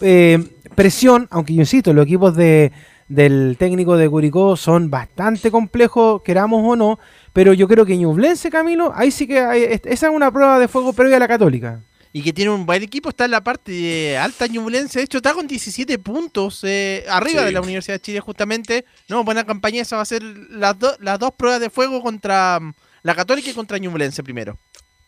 eh, presión, aunque yo insisto, los equipos de, del técnico de Curicó son bastante complejos, queramos o no, pero yo creo que Ñublense, Camilo, ahí sí que hay, esa es una prueba de fuego previa a la Católica. Y que tiene un buen equipo, está en la parte alta Ñublense, de hecho está con 17 puntos eh, arriba sí. de la Universidad de Chile justamente. No, buena campaña, esa va a ser las, do, las dos pruebas de fuego contra mm, la Católica y contra Ñublense primero.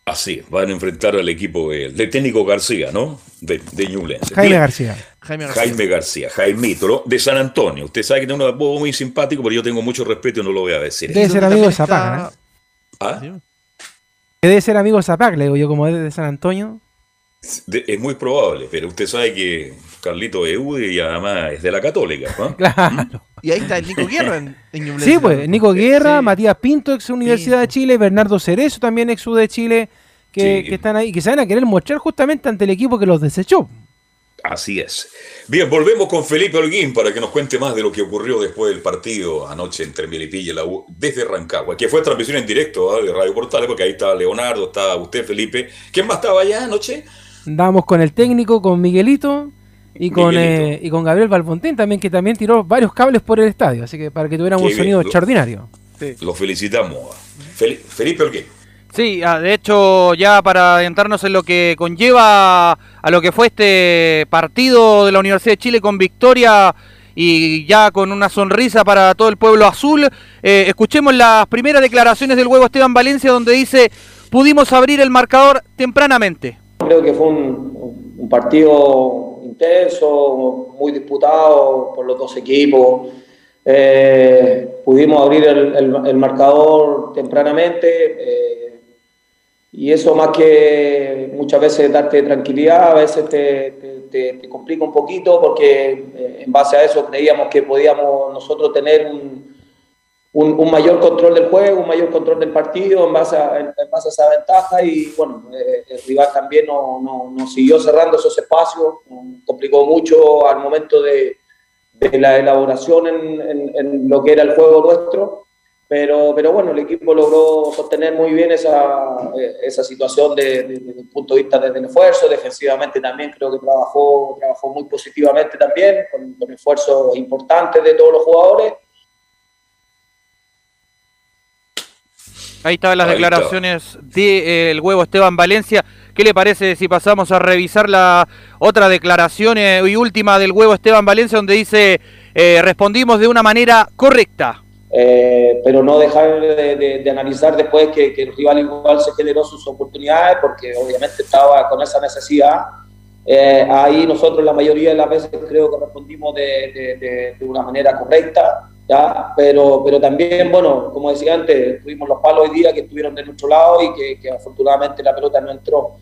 Así, van a enfrentar al equipo de, de técnico García, ¿no? De, de Ñublense. Jaime Bien. García. Jaime García. Jaime García, Jaimito, de San Antonio. Usted sabe que tiene un apodo muy simpático, pero yo tengo mucho respeto y no lo voy a decir. Debe ser amigo de Zapac, ¿eh? ¿Ah? Debe ser amigo de Zapac, le digo yo, como es de San Antonio. De, es muy probable, pero usted sabe que Carlito es UDI y además es de la Católica. ¿no? Claro. Y ahí está el Nico Guerra en, en Sí, pues, Nico Guerra, sí. Matías Pinto, ex Universidad de Chile, Bernardo Cerezo, también ex U de Chile, que, sí. que están ahí, que se van a querer mostrar justamente ante el equipo que los desechó. Así es. Bien, volvemos con Felipe Holguín para que nos cuente más de lo que ocurrió después del partido anoche entre Milipilla y la U desde Rancagua, que fue transmisión en directo ¿eh? de Radio Portales, porque ahí estaba Leonardo, estaba usted, Felipe. ¿Quién más estaba allá anoche? Andábamos con el técnico, con Miguelito y con, eh, y con Gabriel Balfontín también, que también tiró varios cables por el estadio, así que para que tuviéramos un sonido extraordinario. Sí. Lo felicitamos. Fel Felipe Holguín. Sí, ah, de hecho, ya para adentrarnos en lo que conlleva a lo que fue este partido de la Universidad de Chile con victoria y ya con una sonrisa para todo el pueblo azul, eh, escuchemos las primeras declaraciones del huevo Esteban Valencia donde dice, pudimos abrir el marcador tempranamente. Creo que fue un, un partido intenso, muy disputado por los dos equipos. Eh, pudimos abrir el, el- el marcador tempranamente eh, y eso más que muchas veces darte tranquilidad, a veces te, te- te- te complica un poquito porque eh, en base a eso creíamos que podíamos nosotros tener un, un, mayor control del juego, un mayor control del partido en base a, esa ventaja. Y bueno, eh, el rival también no, no, no siguió cerrando esos espacios, nos complicó mucho al momento de, de la elaboración en, en- lo que era el juego nuestro, pero, pero bueno, el equipo logró sostener muy bien esa, eh, esa situación de- de- desde el punto de vista del esfuerzo, defensivamente también creo que trabajó, trabajó muy positivamente también, con, con esfuerzos importantes de todos los jugadores. Ahí estaban las Ahí declaraciones del huevo Esteban Valencia. ¿Qué le parece si pasamos a revisar la otra declaración eh, y última del huevo Esteban Valencia donde dice eh, respondimos de una manera correcta? Eh, pero no dejar de, de- de analizar después que, que el rival igual se generó sus oportunidades porque obviamente estaba con esa necesidad. Eh, ahí nosotros la mayoría de las veces creo que respondimos de, de- de- de una manera correcta, ¿ya? Pero, pero también, bueno, como decía antes, tuvimos los palos hoy día que estuvieron de nuestro lado y que, que afortunadamente la pelota no entró.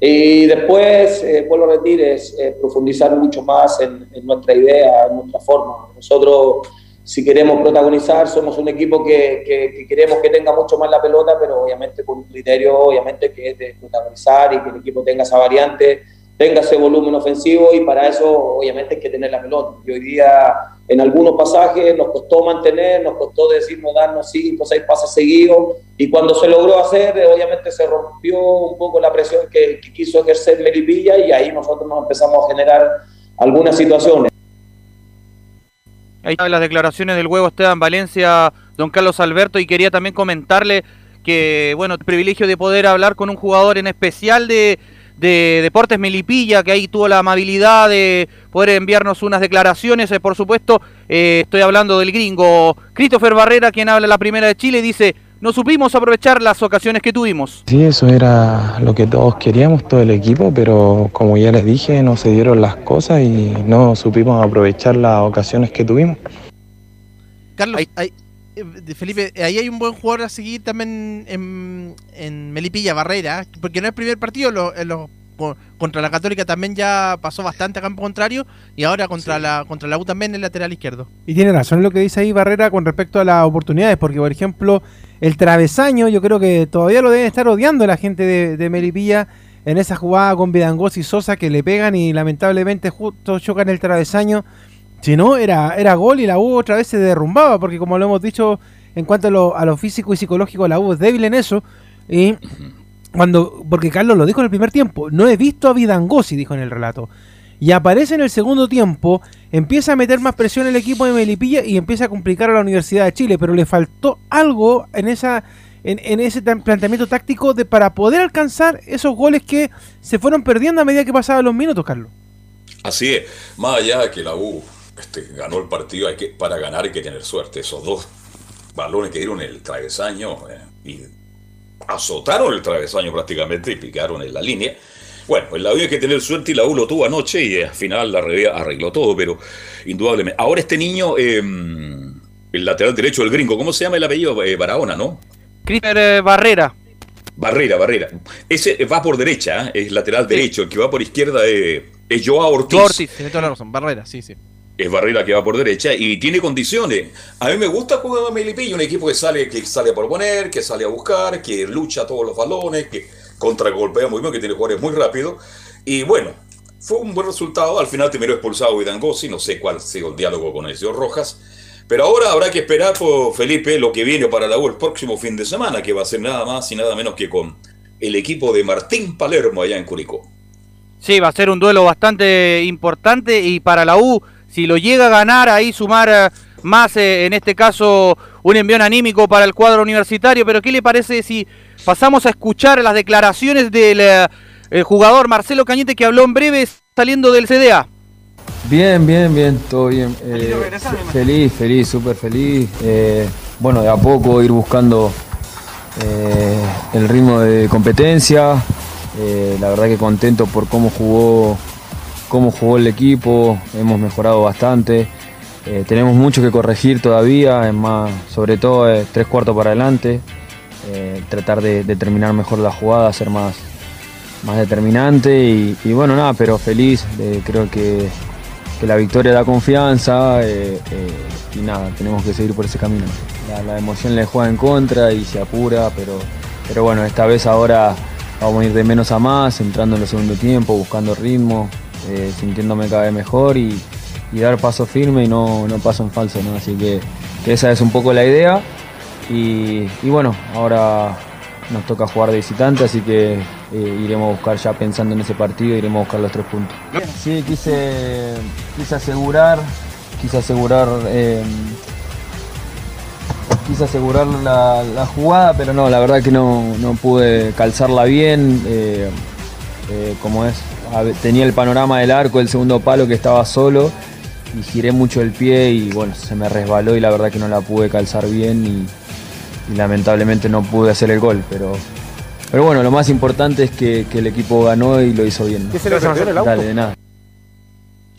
Y después, eh, vuelvo a repetir, es profundizar mucho más en, nuestra idea, en nuestra forma. Nosotros, si queremos protagonizar, somos un equipo que, que- que queremos que tenga mucho más la pelota, pero obviamente con un criterio, obviamente, que es de protagonizar y que el equipo tenga esa variante, tenga ese volumen ofensivo y para eso, obviamente, hay que tener la pelota. Y hoy día, en algunos pasajes, nos costó mantener, nos costó decirnos darnos cinco seis pases seguidos y cuando se logró hacer, obviamente se rompió un poco la presión que, que quiso ejercer Melipilla y ahí nosotros nos empezamos a generar algunas situaciones. Ahí estaban las declaraciones del huevo Esteban Valencia, don Carlos Alberto, y quería también comentarle que, bueno, el privilegio de poder hablar con un jugador en especial de, de Deportes Melipilla, que ahí tuvo la amabilidad de poder enviarnos unas declaraciones. Eh, por supuesto, eh, estoy hablando del gringo Christopher Barrera, quien habla la primera de Chile, dice, no supimos aprovechar las ocasiones que tuvimos. Sí, eso era lo que todos queríamos, todo el equipo, pero como ya les dije, no se dieron las cosas y no supimos aprovechar las ocasiones que tuvimos. Carlos, ahí- Felipe, ahí hay un buen jugador a seguir también en, en Melipilla Barrera, porque no es el primer partido, lo- co- contra la Católica también ya pasó bastante a campo contrario y ahora contra la contra la U también en el lateral izquierdo. Y tiene razón lo que dice ahí Barrera con respecto a las oportunidades, porque por ejemplo, el travesaño, yo creo que todavía lo deben estar odiando la gente de, de Melipilla en esa jugada con Vidangos y Sosa que le pegan y lamentablemente justo chocan el travesaño. Si no, era, era gol y la U otra vez se derrumbaba, porque como lo hemos dicho, en cuanto a lo, físico y psicológico, la U es débil en eso. Y cuando, porque Carlos lo dijo en el primer tiempo, no he visto a Vidangosi, dijo en el relato. Y aparece en el segundo tiempo, empieza a meter más presión el equipo de Melipilla y empieza a complicar a la Universidad de Chile, pero le faltó algo en esa en, en ese planteamiento táctico de para poder alcanzar esos goles que se fueron perdiendo a medida que pasaban los minutos, Carlos. Así es, más allá de que la U este, ganó el partido, hay que, para ganar hay que tener suerte. Esos dos balones que dieron el travesaño eh, y azotaron el travesaño prácticamente y picaron en la línea. Bueno, en la U hay que tener suerte y la U lo tuvo anoche y al final la arregló todo, pero indudablemente. Ahora este niño, eh, el lateral derecho del gringo, ¿cómo se llama el apellido? Eh, Barahona, ¿no? Christopher eh, Barrera. Barrera, Barrera. Ese va por derecha, ¿eh? es lateral derecho. El que va por izquierda es, es Joao Ortiz. Ortiz, tiene toda la razón, Barrera, sí, sí. Es Barrera que va por derecha y tiene condiciones. A mí me gusta jugar a Melipilla, un equipo que sale, que sale a proponer, que sale a buscar, que lucha todos los balones, que contragolpea muy bien, que tiene jugadores muy rápidos. Y bueno, fue un buen resultado. Al final terminó expulsado Vidangosi, no sé cuál sido el diálogo con el señor Rojas. Pero ahora habrá que esperar por Felipe lo que viene para la U el próximo fin de semana, que va a ser nada más y nada menos que con el equipo de Martín Palermo allá en Curicó. Sí, va a ser un duelo bastante importante y para la U, si lo llega a ganar, ahí sumar eh, más, eh, en este caso, un envión anímico para el cuadro universitario. Pero ¿qué le parece si pasamos a escuchar las declaraciones del eh, jugador Marcelo Cañete que habló en breve saliendo del CDA? Bien, bien, bien, todo bien. Eh, feliz, feliz, súper feliz. Eh, bueno, de a poco ir buscando eh, el ritmo de competencia. Eh, la verdad que contento por cómo jugó cómo jugó el equipo, hemos mejorado bastante. Eh, tenemos mucho que corregir todavía, más, sobre todo eh, tres cuartos para adelante, eh, tratar de, de terminar mejor la jugada, ser más, más determinante y, bueno, nada, pero feliz, eh, creo que, que la victoria da confianza y nada, tenemos que seguir por ese camino. La, la emoción le juega en contra y se apura, pero, pero bueno, esta vez ahora vamos a ir de menos a más, entrando en el segundo tiempo, buscando ritmo, eh, sintiéndome cada vez mejor y, dar paso firme y no, no paso en falso. Así que, esa es un poco la idea y, bueno, ahora nos toca jugar de visitante, así que eh, iremos a buscar ya pensando en ese partido, iremos a buscar los tres puntos. Sí, quise, quise asegurar, quise asegurar, eh, quise asegurar la, jugada, pero no, la verdad que no, no pude calzarla bien, eh, como es, tenía el panorama del arco, el segundo palo que estaba solo y giré mucho el pie y bueno, se me resbaló y la verdad que no la pude calzar bien y, y lamentablemente no pude hacer el gol, pero, pero bueno, lo más importante es que, que el equipo ganó y lo hizo bien. ¿Qué se le el auto? Dale, de nada.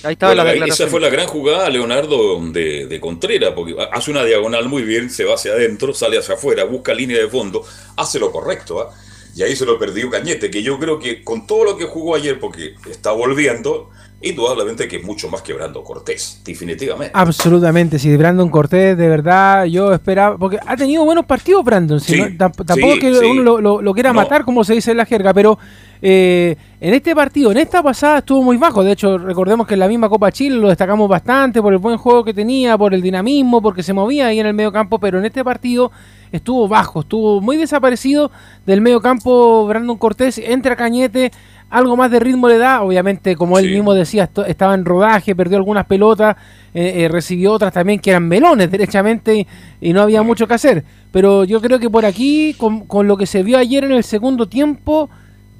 Ahí estaba Bueno, la declaración. esa fue la gran jugada, Leonardo, de, de Contreras, porque hace una diagonal muy bien, se va hacia adentro, sale hacia afuera, busca línea de fondo, hace lo correcto, ¿ah? Y ahí se lo perdió Cañete, que yo creo que con todo lo que jugó ayer, porque está volviendo, indudablemente que es mucho más que Brando Cortés, definitivamente. Absolutamente, sí, Brandon Cortés, de verdad, yo esperaba, porque ha tenido buenos partidos Brandon, Sí, no- tamp- tampoco sí, es que sí. uno lo, lo- lo quiera No. matar, como se dice en la jerga, pero eh, en este partido, en esta pasada estuvo muy bajo, de hecho recordemos que en la misma Copa Chile lo destacamos bastante por el buen juego que tenía, por el dinamismo, porque se movía ahí en el medio campo, pero en este partido estuvo bajo, estuvo muy desaparecido del medio campo Brandon Cortés, entra Cañete, algo más de ritmo le da, obviamente como él Sí. mismo decía, estaba en rodaje, perdió algunas pelotas, eh, eh, recibió otras también que eran melones derechamente y, y no había mucho que hacer. Pero yo creo que por aquí, con, con lo que se vio ayer en el segundo tiempo,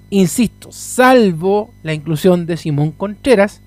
insisto, salvo la inclusión de Simón Contreras,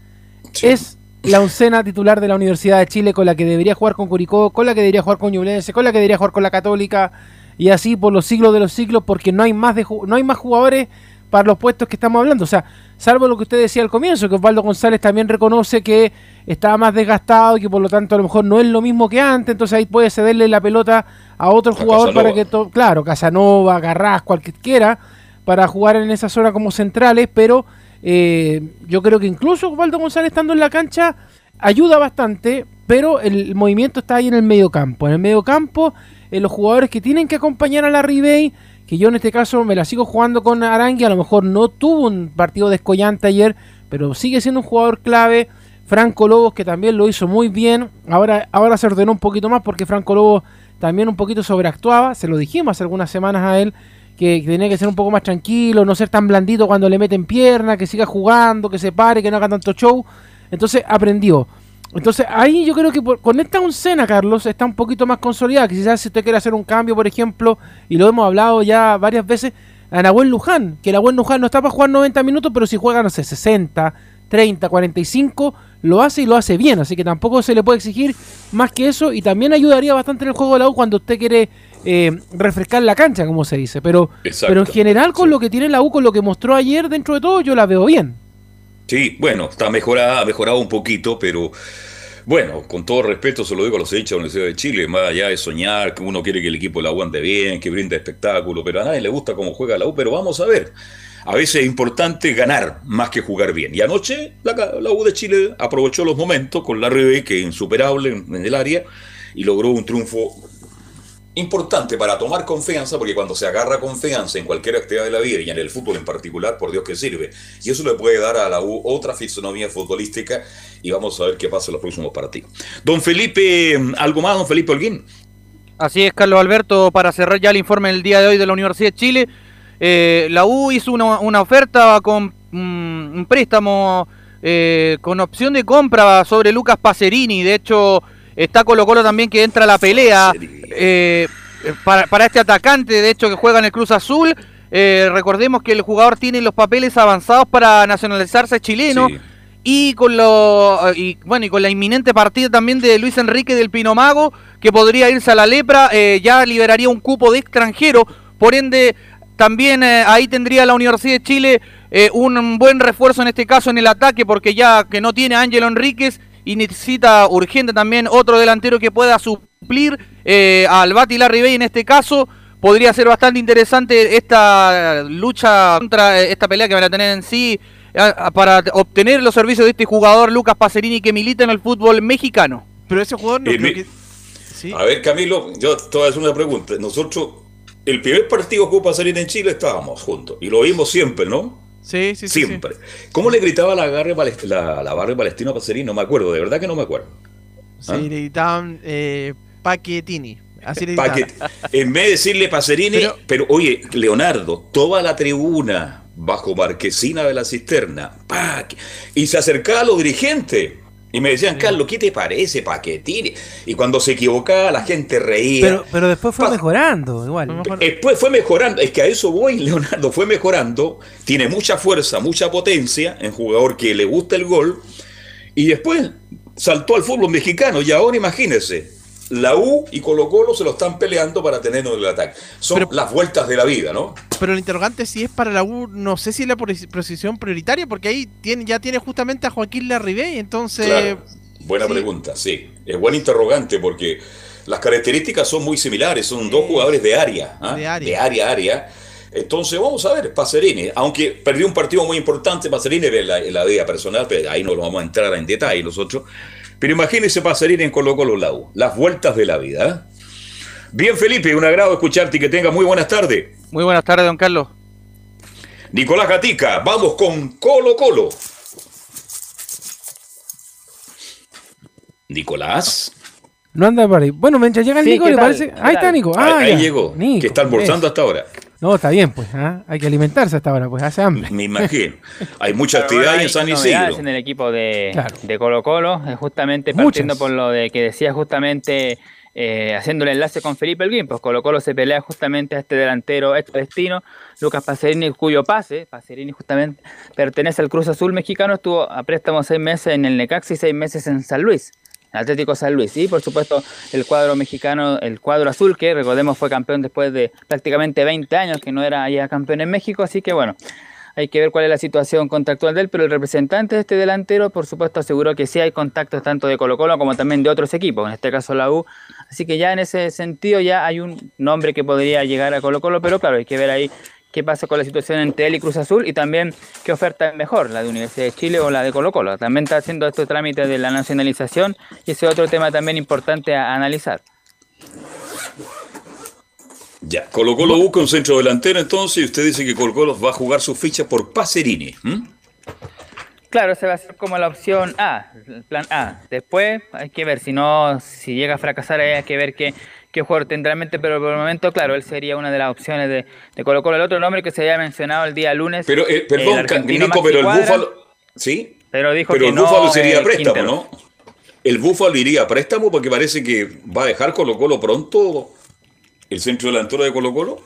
es la oncena titular de la Universidad de Chile con la que debería jugar con Curicó, con la que debería jugar con Ñublense, con la que debería jugar con la Católica y así por los siglos de los siglos porque no hay más de no hay más jugadores para los puestos que estamos hablando, o sea, salvo lo que usted decía al comienzo, que Osvaldo González también reconoce que estaba más desgastado y que por lo tanto a lo mejor no es lo mismo que antes, entonces ahí puede cederle la pelota a otro A jugador para que to- claro, Casanova, Garras, cualquiera para jugar en esa zona como centrales, pero eh, yo creo que incluso Osvaldo González estando en la cancha ayuda bastante, pero el movimiento está ahí en el medio campo. En el medio campo, en los jugadores que tienen que acompañar a la Ribey, que yo en este caso me la sigo jugando con Arangui, a lo mejor no tuvo un partido descollante ayer, pero sigue siendo un jugador clave. Franco Lobos, que también lo hizo muy bien. Ahora, ahora se ordenó un poquito más porque Franco Lobos también un poquito sobreactuaba. Se lo dijimos hace algunas semanas a él que tenía que ser un poco más tranquilo, no ser tan blandito cuando le meten pierna, que siga jugando, que se pare, que no haga tanto show. Entonces aprendió. Entonces ahí yo creo que con esta oncena, Carlos, está un poquito más consolidada. Quizás si usted quiere hacer un cambio, por ejemplo, y lo hemos hablado ya varias veces, a Nahuel Luján, que Nahuel Luján no está para jugar 90 minutos, pero si juega, no sé, 60, 30, 45, lo hace y lo hace bien. Así que tampoco se le puede exigir más que eso. Y también ayudaría bastante en el juego de la U cuando usted quiere eh, refrescar la cancha, como se dice. Pero, Exacto. pero en general, con lo que tiene la U, con lo que mostró ayer, dentro de todo, yo la veo bien. Sí, bueno, está mejorada, ha mejorado un poquito, pero bueno, con todo respeto se lo digo a los hinchas de la Universidad de Chile, más allá de soñar, que uno quiere que el equipo la U ande bien, que brinde espectáculo, pero a nadie le gusta cómo juega la U, pero vamos a ver. A veces es importante ganar más que jugar bien. Y anoche la, U de Chile aprovechó los momentos con la RB, que es insuperable en, en el área, y logró un triunfo importante para tomar confianza, porque cuando se agarra confianza en cualquier actividad de la vida y en el fútbol en particular, por Dios que sirve. Y eso le puede dar a la U otra fisonomía futbolística y vamos a ver qué pasa en los próximos partidos. Don Felipe, ¿algo más, don Felipe Holguín? Así es, Carlos Alberto, para cerrar ya el informe del día de hoy de la Universidad de Chile, eh, la U hizo una, una oferta con mm, un préstamo eh, con opción de compra sobre Lucas Pacerini. De hecho, está Colo Colo también que entra a la pelea eh, para, para este atacante, de hecho, que juega en el Cruz Azul. Recordemos que el jugador tiene los papeles avanzados para nacionalizarse chileno. Y con lo y bueno y con la inminente partida también de Luis Enrique del Pinomago, que podría irse a la lepra, ya liberaría un cupo de extranjero, por ende también eh, ahí tendría la Universidad de Chile eh, un buen refuerzo en este caso en el ataque, porque ya que no tiene a Ángelo Enríquez y necesita urgente también otro delantero que pueda suplir eh, al Bati Larribey en este caso. Podría ser bastante interesante esta lucha contra eh, esta pelea que van a tener en sí para obtener los servicios de este jugador Lucas Pacerini que milita en el fútbol mexicano. Pero ese jugador no Eh, creo mi- que... Sí. A ver, Camilo, yo te voy a hacer una pregunta. Nosotros, el primer partido que hubo salir en Chile estábamos juntos y lo vimos siempre, ¿no? Sí, sí, sí. Siempre. ¿Cómo le gritaba la Palest- la, la Barre Palestino a Pacerini? No me acuerdo, de verdad que no me acuerdo. Sí, ¿Ah? le gritaban eh, Paquetini. Así le Pa' que- gritaban. en vez de decirle Pacerini, pero, oye, Leonardo, toda la tribuna bajo marquesina de la cisterna, y se acercaba a los dirigentes. Y me decían, Carlos, ¿qué te parece, Paquetini? Y cuando se equivocaba, la gente reía. Pero, pero después fue mejorando, igual. Después fue mejorando, es que a eso voy, Leonardo, fue mejorando, tiene mucha fuerza, mucha potencia, en jugador que le gusta el gol, y después saltó al fútbol mexicano, y ahora imagínense, la U y Colo Colo se lo están peleando para tenerlo en el ataque. Son las vueltas de la vida, ¿no? Pero el interrogante si es para la U, no sé si es la posi- posición prioritaria, porque ahí tiene, ya tiene justamente a Joaquín Larribey, entonces... Claro. Buena pregunta, sí. Es buen interrogante porque las características son muy similares, son dos jugadores de área, ¿ah? De área. de área, área. Entonces vamos a ver, Pacerini, aunque perdió un partido muy importante, Pacerini en la, en la vida personal, pero ahí no lo vamos a entrar en detalle nosotros. Pero imagínese Pacerini en Colo Colo Lau, las vueltas de la vida. ¿eh? Bien, Felipe, un agrado escucharte y que tenga muy buenas tardes. Muy buenas tardes, don Carlos. Nicolás Gatica, vamos con Colo Colo. Nicolás. No anda por ahí. Bueno, mientras llega el Sí, Nico, ¿qué le parece. ¿Qué Ahí está? Nico. Ahí- Ah, ahí llegó, Nico, que está almorzando hasta ahora. No, está bien, pues. ¿ah? Hay que alimentarse hasta ahora, pues. Hace hambre. Me imagino. Hay mucha actividad hay en San Isidro. en el equipo de, Claro. de Colo Colo, eh, justamente Muchas. partiendo por lo de que decía justamente, eh, haciendo el enlace con Felipe Elguín, pues Colo Colo se pelea justamente a este delantero ex destino, Lucas Pacerini, cuyo pase, Pacerini justamente pertenece al Cruz Azul mexicano, estuvo a préstamo seis meses en el Necaxa y seis meses en San Luis. Atlético San Luis y por supuesto el cuadro mexicano, el cuadro azul que recordemos fue campeón después de prácticamente 20 años que no era ya campeón en México, así que bueno, hay que ver cuál es la situación contractual de él, pero el representante de este delantero, por supuesto, aseguró que sí hay contactos tanto de Colo Colo como también de otros equipos, en este caso la U. Así que ya en ese sentido ya hay un nombre que podría llegar a Colo Colo, pero claro, hay que ver ahí qué pasa con la situación entre él y Cruz Azul y también qué oferta es mejor, la de Universidad de Chile o la de Colo Colo. También está haciendo estos trámites de la nacionalización y ese es otro tema también importante a analizar. Ya, Colo Colo busca un centro delantero entonces y usted dice que Colo Colo va a jugar su ficha por Pacerini. Claro, esa va a ser como la opción A, el plan A. Después hay que ver, si no, si llega a fracasar, hay que ver qué, qué jugador tendrá en mente, pero por el momento, claro, él sería una de las opciones de, de Colo Colo. El otro nombre que se había mencionado el día lunes. Pero, eh, el perdón, argentino Nico, pero el Búfalo. ¿Sí? Pero dijo Pero que el no. Búfalo sería eh, préstamo, Quintero. ¿no? El Búfalo iría a préstamo porque parece que va a dejar Colo Colo pronto el centro delantero de Colo Colo.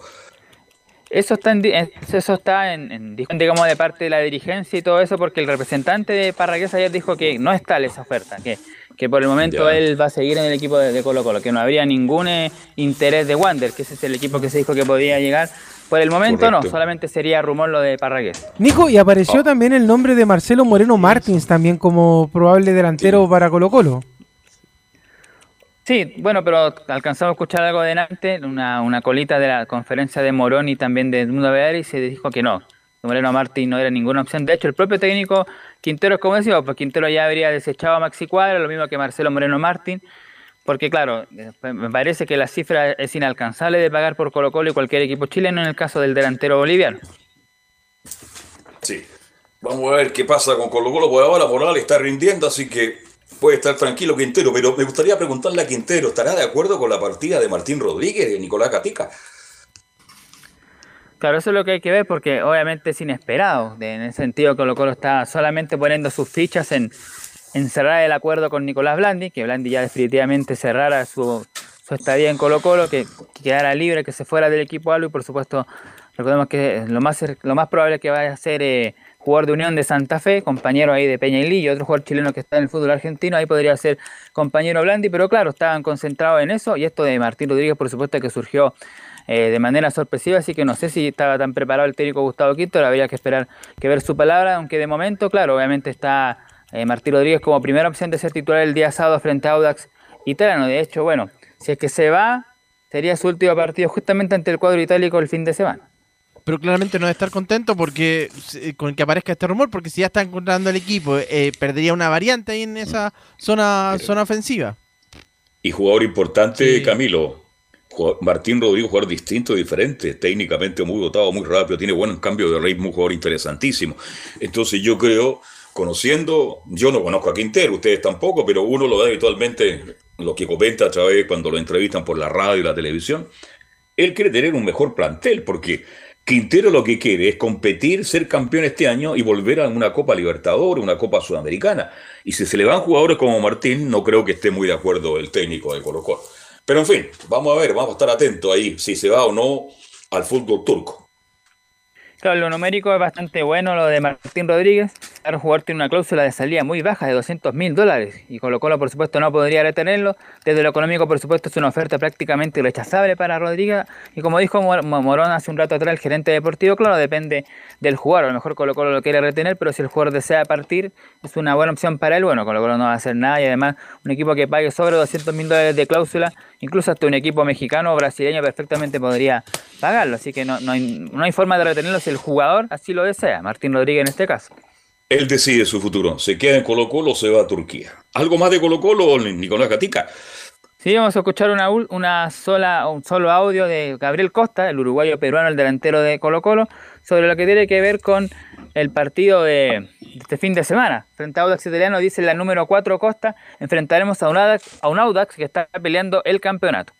Eso está, en, eso está en, en digamos, de parte de la dirigencia y todo eso, porque el representante de Parragués ayer dijo que no es tal esa oferta, que, que por el momento Ya. él va a seguir en el equipo de, de Colo Colo, que no habría ningún eh, interés de Wander, que ese es el equipo que se dijo que podía llegar. Por el momento no, solamente sería rumor lo de Parragués. Nico, y apareció también el nombre de Marcelo Moreno Martins también como probable delantero para Colo Colo. Sí, bueno, pero alcanzamos a escuchar algo delante, una, una colita de la conferencia de Morón y también de Edmundo Bear y se dijo que no. Moreno Martín no era ninguna opción. De hecho, el propio técnico Quintero, como decimos, pues Quintero ya habría desechado a Maxi Cuadra, lo mismo que Marcelo Moreno Martín, porque claro, me parece que la cifra es inalcanzable de pagar por Colo Colo y cualquier equipo chileno en el caso del delantero boliviano. Sí. Vamos a ver qué pasa con Colo Colo. Por ahora Moral está rindiendo, así que puede estar tranquilo Quintero. Pero me gustaría preguntarle a Quintero, ¿estará de acuerdo con la partida de Martín Rodríguez y Nicolás Catica? Claro, eso es lo que hay que ver porque obviamente es inesperado. en el sentido que Colo Colo está solamente poniendo sus fichas en, cerrar el acuerdo con Nicolás Blandi, que Blandi ya definitivamente cerrara su, estadía en Colo Colo, que, que quedara libre, que se fuera del equipo algo y por supuesto recordemos que lo más, cer- lo más probable es que vaya a ser eh, jugador de Unión de Santa Fe, compañero ahí de Peña y Lillo, otro jugador chileno que está en el fútbol argentino, ahí podría ser compañero Blandi, pero claro, estaban concentrados en eso y esto de Martín Rodríguez por supuesto que surgió eh, de manera sorpresiva, así que no sé si estaba tan preparado el técnico Gustavo Quinto, habría que esperar que ver su palabra, aunque de momento, claro, obviamente está eh, Martín Rodríguez como primera opción de ser titular el día sábado frente a Audax Italiano. De hecho, bueno, si es que se va, sería su último partido justamente ante el cuadro itálico el fin de semana. Pero claramente no debe estar contento porque eh, con que aparezca este rumor, porque si ya está encontrando el equipo, eh, perdería una variante ahí en esa zona, zona ofensiva. Y jugador importante, Camilo. Martín Rodríguez, jugador distinto, diferente, técnicamente muy dotado, muy rápido, tiene buen cambio de ritmo, un jugador interesantísimo. Entonces yo creo, conociendo, yo no conozco a Quintero, ustedes tampoco, pero uno lo da habitualmente, lo que comenta a través cuando lo entrevistan por la radio y la televisión, él quiere tener un mejor plantel, porque Quintero lo que quiere es competir, ser campeón este año y volver a una Copa Libertadores, una Copa Sudamericana. Y si se le van jugadores como Martín, no creo que esté muy de acuerdo el técnico de Colo Colo. Pero en fin, vamos a ver, vamos a estar atentos ahí si se va o no al fútbol turco. Claro, lo numérico es bastante bueno, lo de Martín Rodríguez. El jugador tiene una cláusula de salida muy baja de 200 mil dólares y Colo Colo, por supuesto, no podría retenerlo. Desde lo económico, por supuesto, es una oferta prácticamente rechazable para Rodríguez. Y como dijo Morón hace un rato atrás, el gerente deportivo, claro, depende del jugador. A lo mejor Colo Colo lo quiere retener, pero si el jugador desea partir, es una buena opción para él. Bueno, Colo Colo no va a hacer nada y además un equipo que pague sobre 200 mil dólares de cláusula, incluso hasta un equipo mexicano o brasileño perfectamente podría pagarlo. Así que no, no, hay, forma de retenerlo el jugador así lo desea, Martín Rodríguez en este caso. Él decide su futuro. ¿Se queda en Colo Colo o se va a Turquía? ¿Algo más de Colo Colo, Nicolás Gatica? Sí, vamos a escuchar una, una sola, un solo audio de Gabriel Costa, el uruguayo peruano, el delantero de Colo Colo, sobre lo que tiene que ver con el partido de este fin de semana. Frente a Audax Italiano, dice la número 4 Costa, enfrentaremos a un Audax, a un Audax que está peleando el campeonato.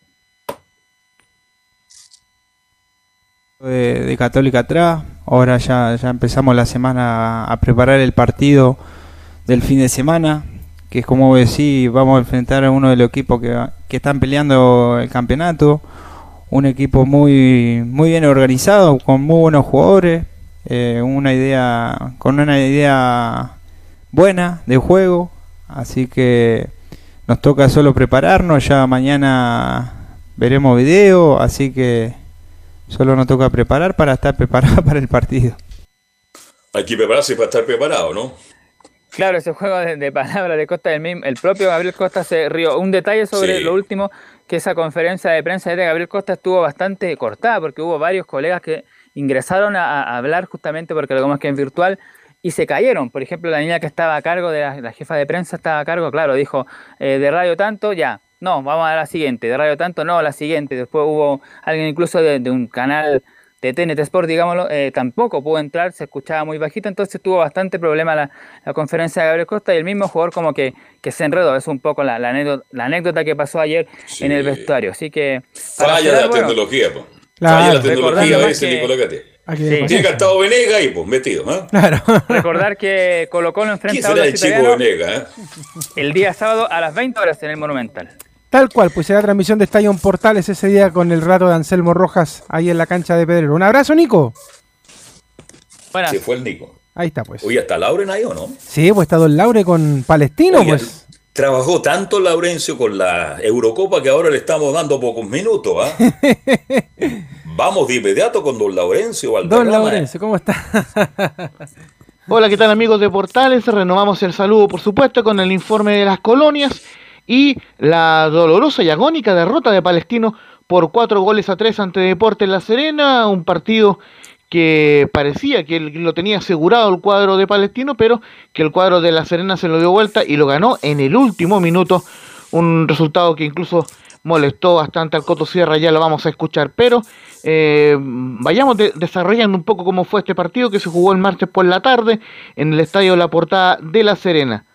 De, Católica atrás. Ahora ya, ya empezamos la semana a preparar el partido del fin de semana, que es como decir, vamos a enfrentar a uno de los equipos que, que están peleando el campeonato. Un equipo muy, muy bien organizado, con muy buenos jugadores, eh, una idea, con una idea buena de juego. Así que nos toca solo prepararnos, ya mañana veremos video, así que Solo nos toca preparar para estar preparado para el partido. Hay que prepararse para estar preparado, ¿no? Claro, ese juego de, palabras de Costa del mismo, el propio Gabriel Costa se rió. Un detalle sobre lo último, que esa conferencia de prensa de Gabriel Costa estuvo bastante cortada, porque hubo varios colegas que ingresaron a, hablar justamente porque lo más que en virtual y se cayeron. Por ejemplo, la niña que estaba a cargo de la, jefa de prensa estaba a cargo, claro, dijo eh, de radio tanto, ya, no, vamos a la siguiente, de Radio Tanto, no, la siguiente. Después hubo alguien incluso de, un canal de TNT Sport, digámoslo, eh, tampoco pudo entrar, se escuchaba muy bajito, entonces tuvo bastante problema la, conferencia de Gabriel Costa y el mismo jugador como que, que se enredó, es un poco la, anécdota, que pasó ayer en el vestuario, así que... Falla la tecnología, pues. Falla la tecnología, ese Nicolás Tiene que estar Venega ahí, pues, metido. ¿eh? Claro. Recordar que colocó Colo enfrenta a el chico Venega, ¿eh? el día sábado a las 20 horas en el Monumental. Tal cual, pues será transmisión de Estadio Portales ese día con el rato de Anselmo Rojas ahí en la cancha de Pedrero. Un abrazo, Nico. Buenas. Sí, fue el Nico. Ahí está, pues. Oye, ¿está Lauren ahí o no? Sí, pues está Don Laure con Palestino, pues. Trabajó tanto Laurencio con la Eurocopa que ahora le estamos dando pocos minutos, ¿ah? Vamos de inmediato con Don Laurencio Don Laurencio, ¿cómo está? Hola, ¿qué tal amigos de Portales? Renovamos el saludo, por supuesto, con el informe de las colonias y la dolorosa y agónica derrota de Palestino por cuatro goles a tres ante Deportes La Serena, un partido que parecía que lo tenía asegurado el cuadro de Palestino, pero que el cuadro de La Serena se lo dio vuelta y lo ganó en el último minuto, un resultado que incluso molestó bastante al Coto Sierra, ya lo vamos a escuchar, pero eh, vayamos desarrollando un poco cómo fue este partido que se jugó el martes por la tarde en el Estadio La Portada de La Serena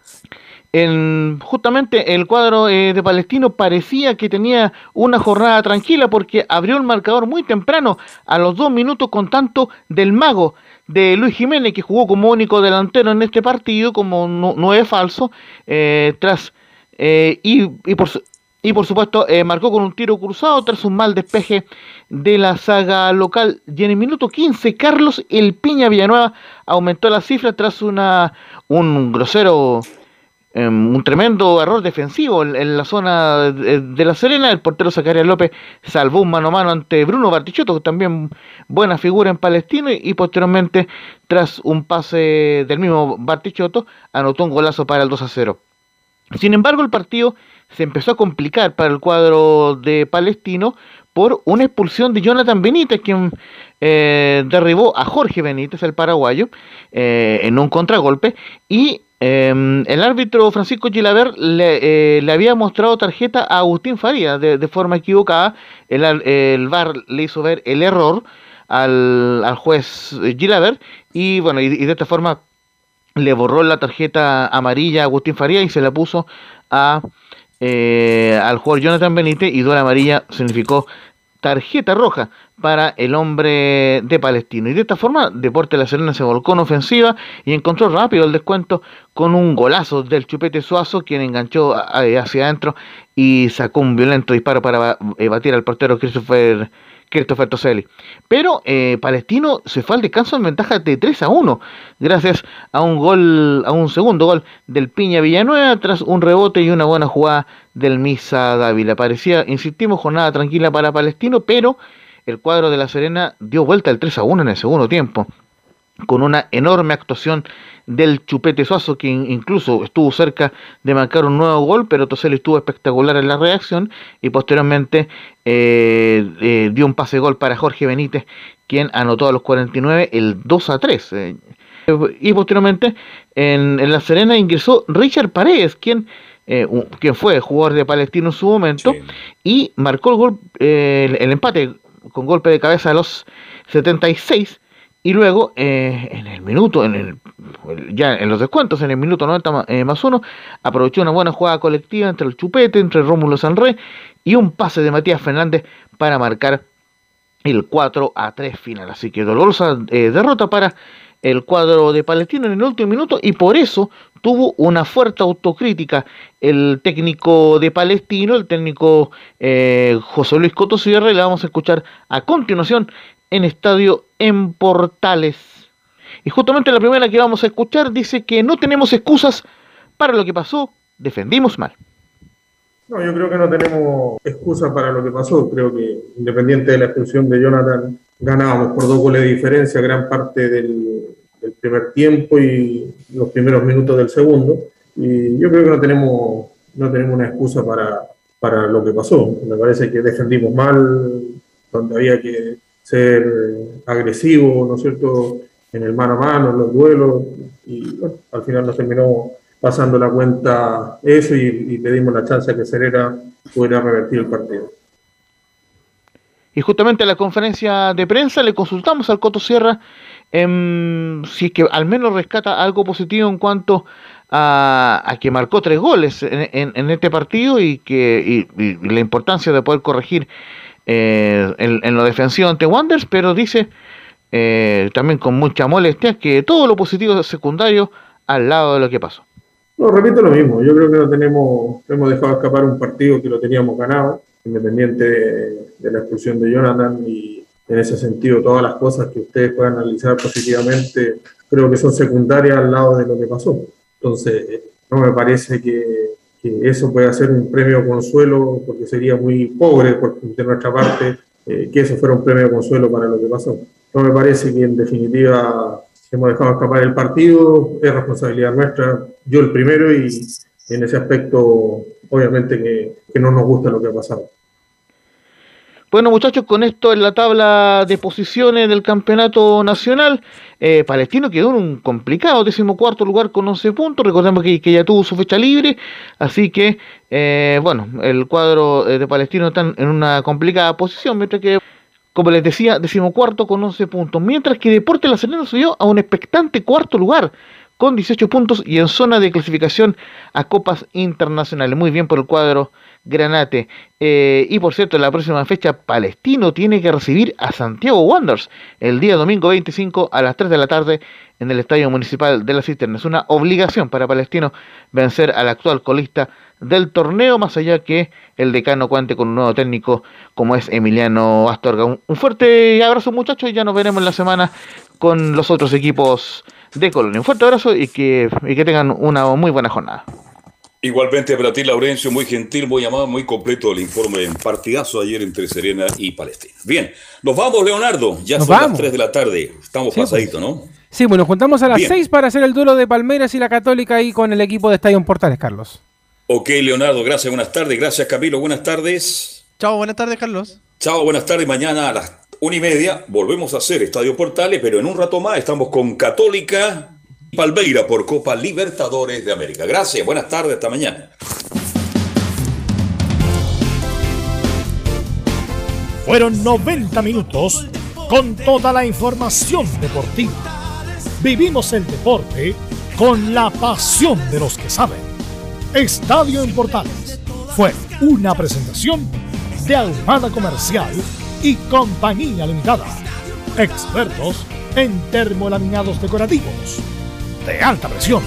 justamente el cuadro eh, de Palestino parecía que tenía una jornada tranquila porque abrió el marcador muy temprano, a los dos minutos con tanto del mago de Luis Jiménez, que jugó como único delantero en este partido, como no, es falso, eh, tras eh, y, y, por, y por supuesto marcó con un tiro cruzado tras un mal despeje de la saga local. Y en el minuto 15, Carlos El Piña Villanueva aumentó la cifra tras una un grosero un tremendo error defensivo en, la zona de, La Serena. El portero Zacarías López salvó un mano a mano ante Bruno Bartichotto, también buena figura en Palestino, y, posteriormente, tras un pase del mismo Bartichotto, anotó un golazo para el 2 a 0. Sin embargo, el partido se empezó a complicar para el cuadro de Palestino por una expulsión de Jonathan Benítez, quien eh, derribó a Jorge Benítez, el paraguayo, eh, en un contragolpe, y em, el árbitro Francisco Gilaver le, eh, había mostrado tarjeta a Agustín Faría de, forma equivocada, el, el, VAR le hizo ver el error al, juez Gilaver, y bueno, y, de esta forma le borró la tarjeta amarilla a Agustín Faría y se la puso a eh, al jugador Jonathan Benítez y duela amarilla significó tarjeta roja para el hombre de Palestino. Y de esta forma, Deporte La Serena se volcó en ofensiva y encontró rápido el descuento con un golazo del Chupete Suazo, quien enganchó hacia adentro y sacó un violento disparo para eh, batir al portero Christopher Christopher Toselli. Pero eh, Palestino se fue al descanso en ventaja de 3 a 1, gracias a un gol, a un segundo gol del Piña Villanueva, tras un rebote y una buena jugada del Misa Dávila. Parecía, insistimos, jornada tranquila para Palestino, pero el cuadro de La Serena dio vuelta el 3 a 1 en el segundo tiempo, con una enorme actuación del Chupete Suazo, que incluso estuvo cerca de marcar un nuevo gol, pero Toselli estuvo espectacular en la reacción y posteriormente eh, eh, dio un pase gol para Jorge Benítez, quien anotó a los 49 el 2 a 3. Eh. y posteriormente en, La Serena ingresó Richard Paredes, quien, quien fue jugador de Palestino en su momento, y marcó el, gol, el empate con golpe de cabeza a los 76 y luego, eh, en el minuto, en el, ya en los descuentos, en el minuto 90 eh, más uno, aprovechó una buena jugada colectiva entre el Chupete, entre Rómulo Sanré y un pase de Matías Fernández para marcar el 4 a 3 final. Así que dolorosa eh, derrota para el cuadro de Palestino en el último minuto y por eso tuvo una fuerte autocrítica el técnico de Palestino, el técnico José Luis Coto Sierra, y le vamos a escuchar a continuación en Estadio en Portales. Y justamente la primera que vamos a escuchar dice que no tenemos excusas para lo que pasó, defendimos mal. No, yo creo que no tenemos excusa para lo que pasó. Creo que independiente de la expulsión de Jonathan, ganábamos por dos goles de diferencia gran parte del, primer tiempo y los primeros minutos del segundo. Y yo creo que no tenemos, no tenemos una excusa para, para lo que pasó. Me parece que defendimos mal, donde había que ser agresivo, ¿no es cierto?, en el mano a mano, en los duelos, y bueno, al final nos terminó pasando la cuenta eso y, le dimos la chance a que Cerera pudiera revertir el partido. Y justamente en la conferencia de prensa le consultamos al Coto Sierra eh, si es que al menos rescata algo positivo en cuanto a, que marcó tres goles en, este partido y que y la importancia de poder corregir eh, en, lo defensivo ante Wanderers, pero dice eh, también con mucha molestia que todo lo positivo es secundario al lado de lo que pasó. No, repito lo mismo, yo creo que no tenemos, hemos dejado escapar un partido que lo teníamos ganado, independiente de, la expulsión de Jonathan y en ese sentido todas las cosas que ustedes puedan analizar positivamente creo que son secundarias al lado de lo que pasó. Entonces, eh, no me parece que, eso puede ser un premio consuelo, porque sería muy pobre por, de nuestra parte eh, que eso fuera un premio consuelo para lo que pasó. No me parece que en definitiva hemos dejado escapar el partido, es responsabilidad nuestra, yo el primero y en ese aspecto obviamente que no nos gusta lo que ha pasado. Bueno, muchachos, con esto en la tabla de posiciones del campeonato nacional, eh, Palestino quedó en un complicado decimocuarto lugar con 11 puntos. Recordemos que, ya tuvo su fecha libre, así que, eh, bueno, el cuadro eh, de Palestino está en una complicada posición, mientras que, como les decía, decimocuarto con 11 puntos. Mientras que Deporte La Serena subió a un expectante cuarto lugar con 18 puntos y en zona de clasificación a copas internacionales. Muy bien por el cuadro Granate. Eh, y por cierto, la próxima fecha, Palestino tiene que recibir a Santiago Wanderers el día domingo 25 a las 3 de la tarde en el Estadio Municipal de la Cisterna. Es una obligación para Palestino vencer al actual colista del torneo, más allá que el decano cuente con un nuevo técnico como es Emiliano Astorga. Un, fuerte abrazo muchachos y ya nos veremos en la semana con los otros equipos de Colonia. Un fuerte abrazo y que, y que tengan una muy buena jornada. Igualmente para ti, Laurencio, muy gentil, muy amado, muy completo el informe en partidazo ayer entre Serena y Palestina. Bien, nos vamos, Leonardo. Ya Nos son vamos. las 3 de la tarde. Estamos Sí, pues. pasaditos, ¿no? Sí, bueno, juntamos a las Bien. 6 para hacer el duelo de Palmeiras y la Católica ahí con el equipo de Estadio Portales, Carlos. Ok, Leonardo, gracias, buenas tardes. Gracias, Camilo, buenas tardes. Chao, buenas tardes, Carlos. Chao, buenas tardes. Mañana a las una y media volvemos a hacer Estadio Portales, pero en un rato más estamos con Católica Palmeira por Copa Libertadores de América. Gracias, buenas tardes, hasta mañana. Fueron 90 minutos con toda la información deportiva. Vivimos el deporte con la pasión de los que saben. Estadio en Portales fue una presentación de Ahumada Comercial y Compañía Limitada. Expertos en termolaminados decorativos de alta presión.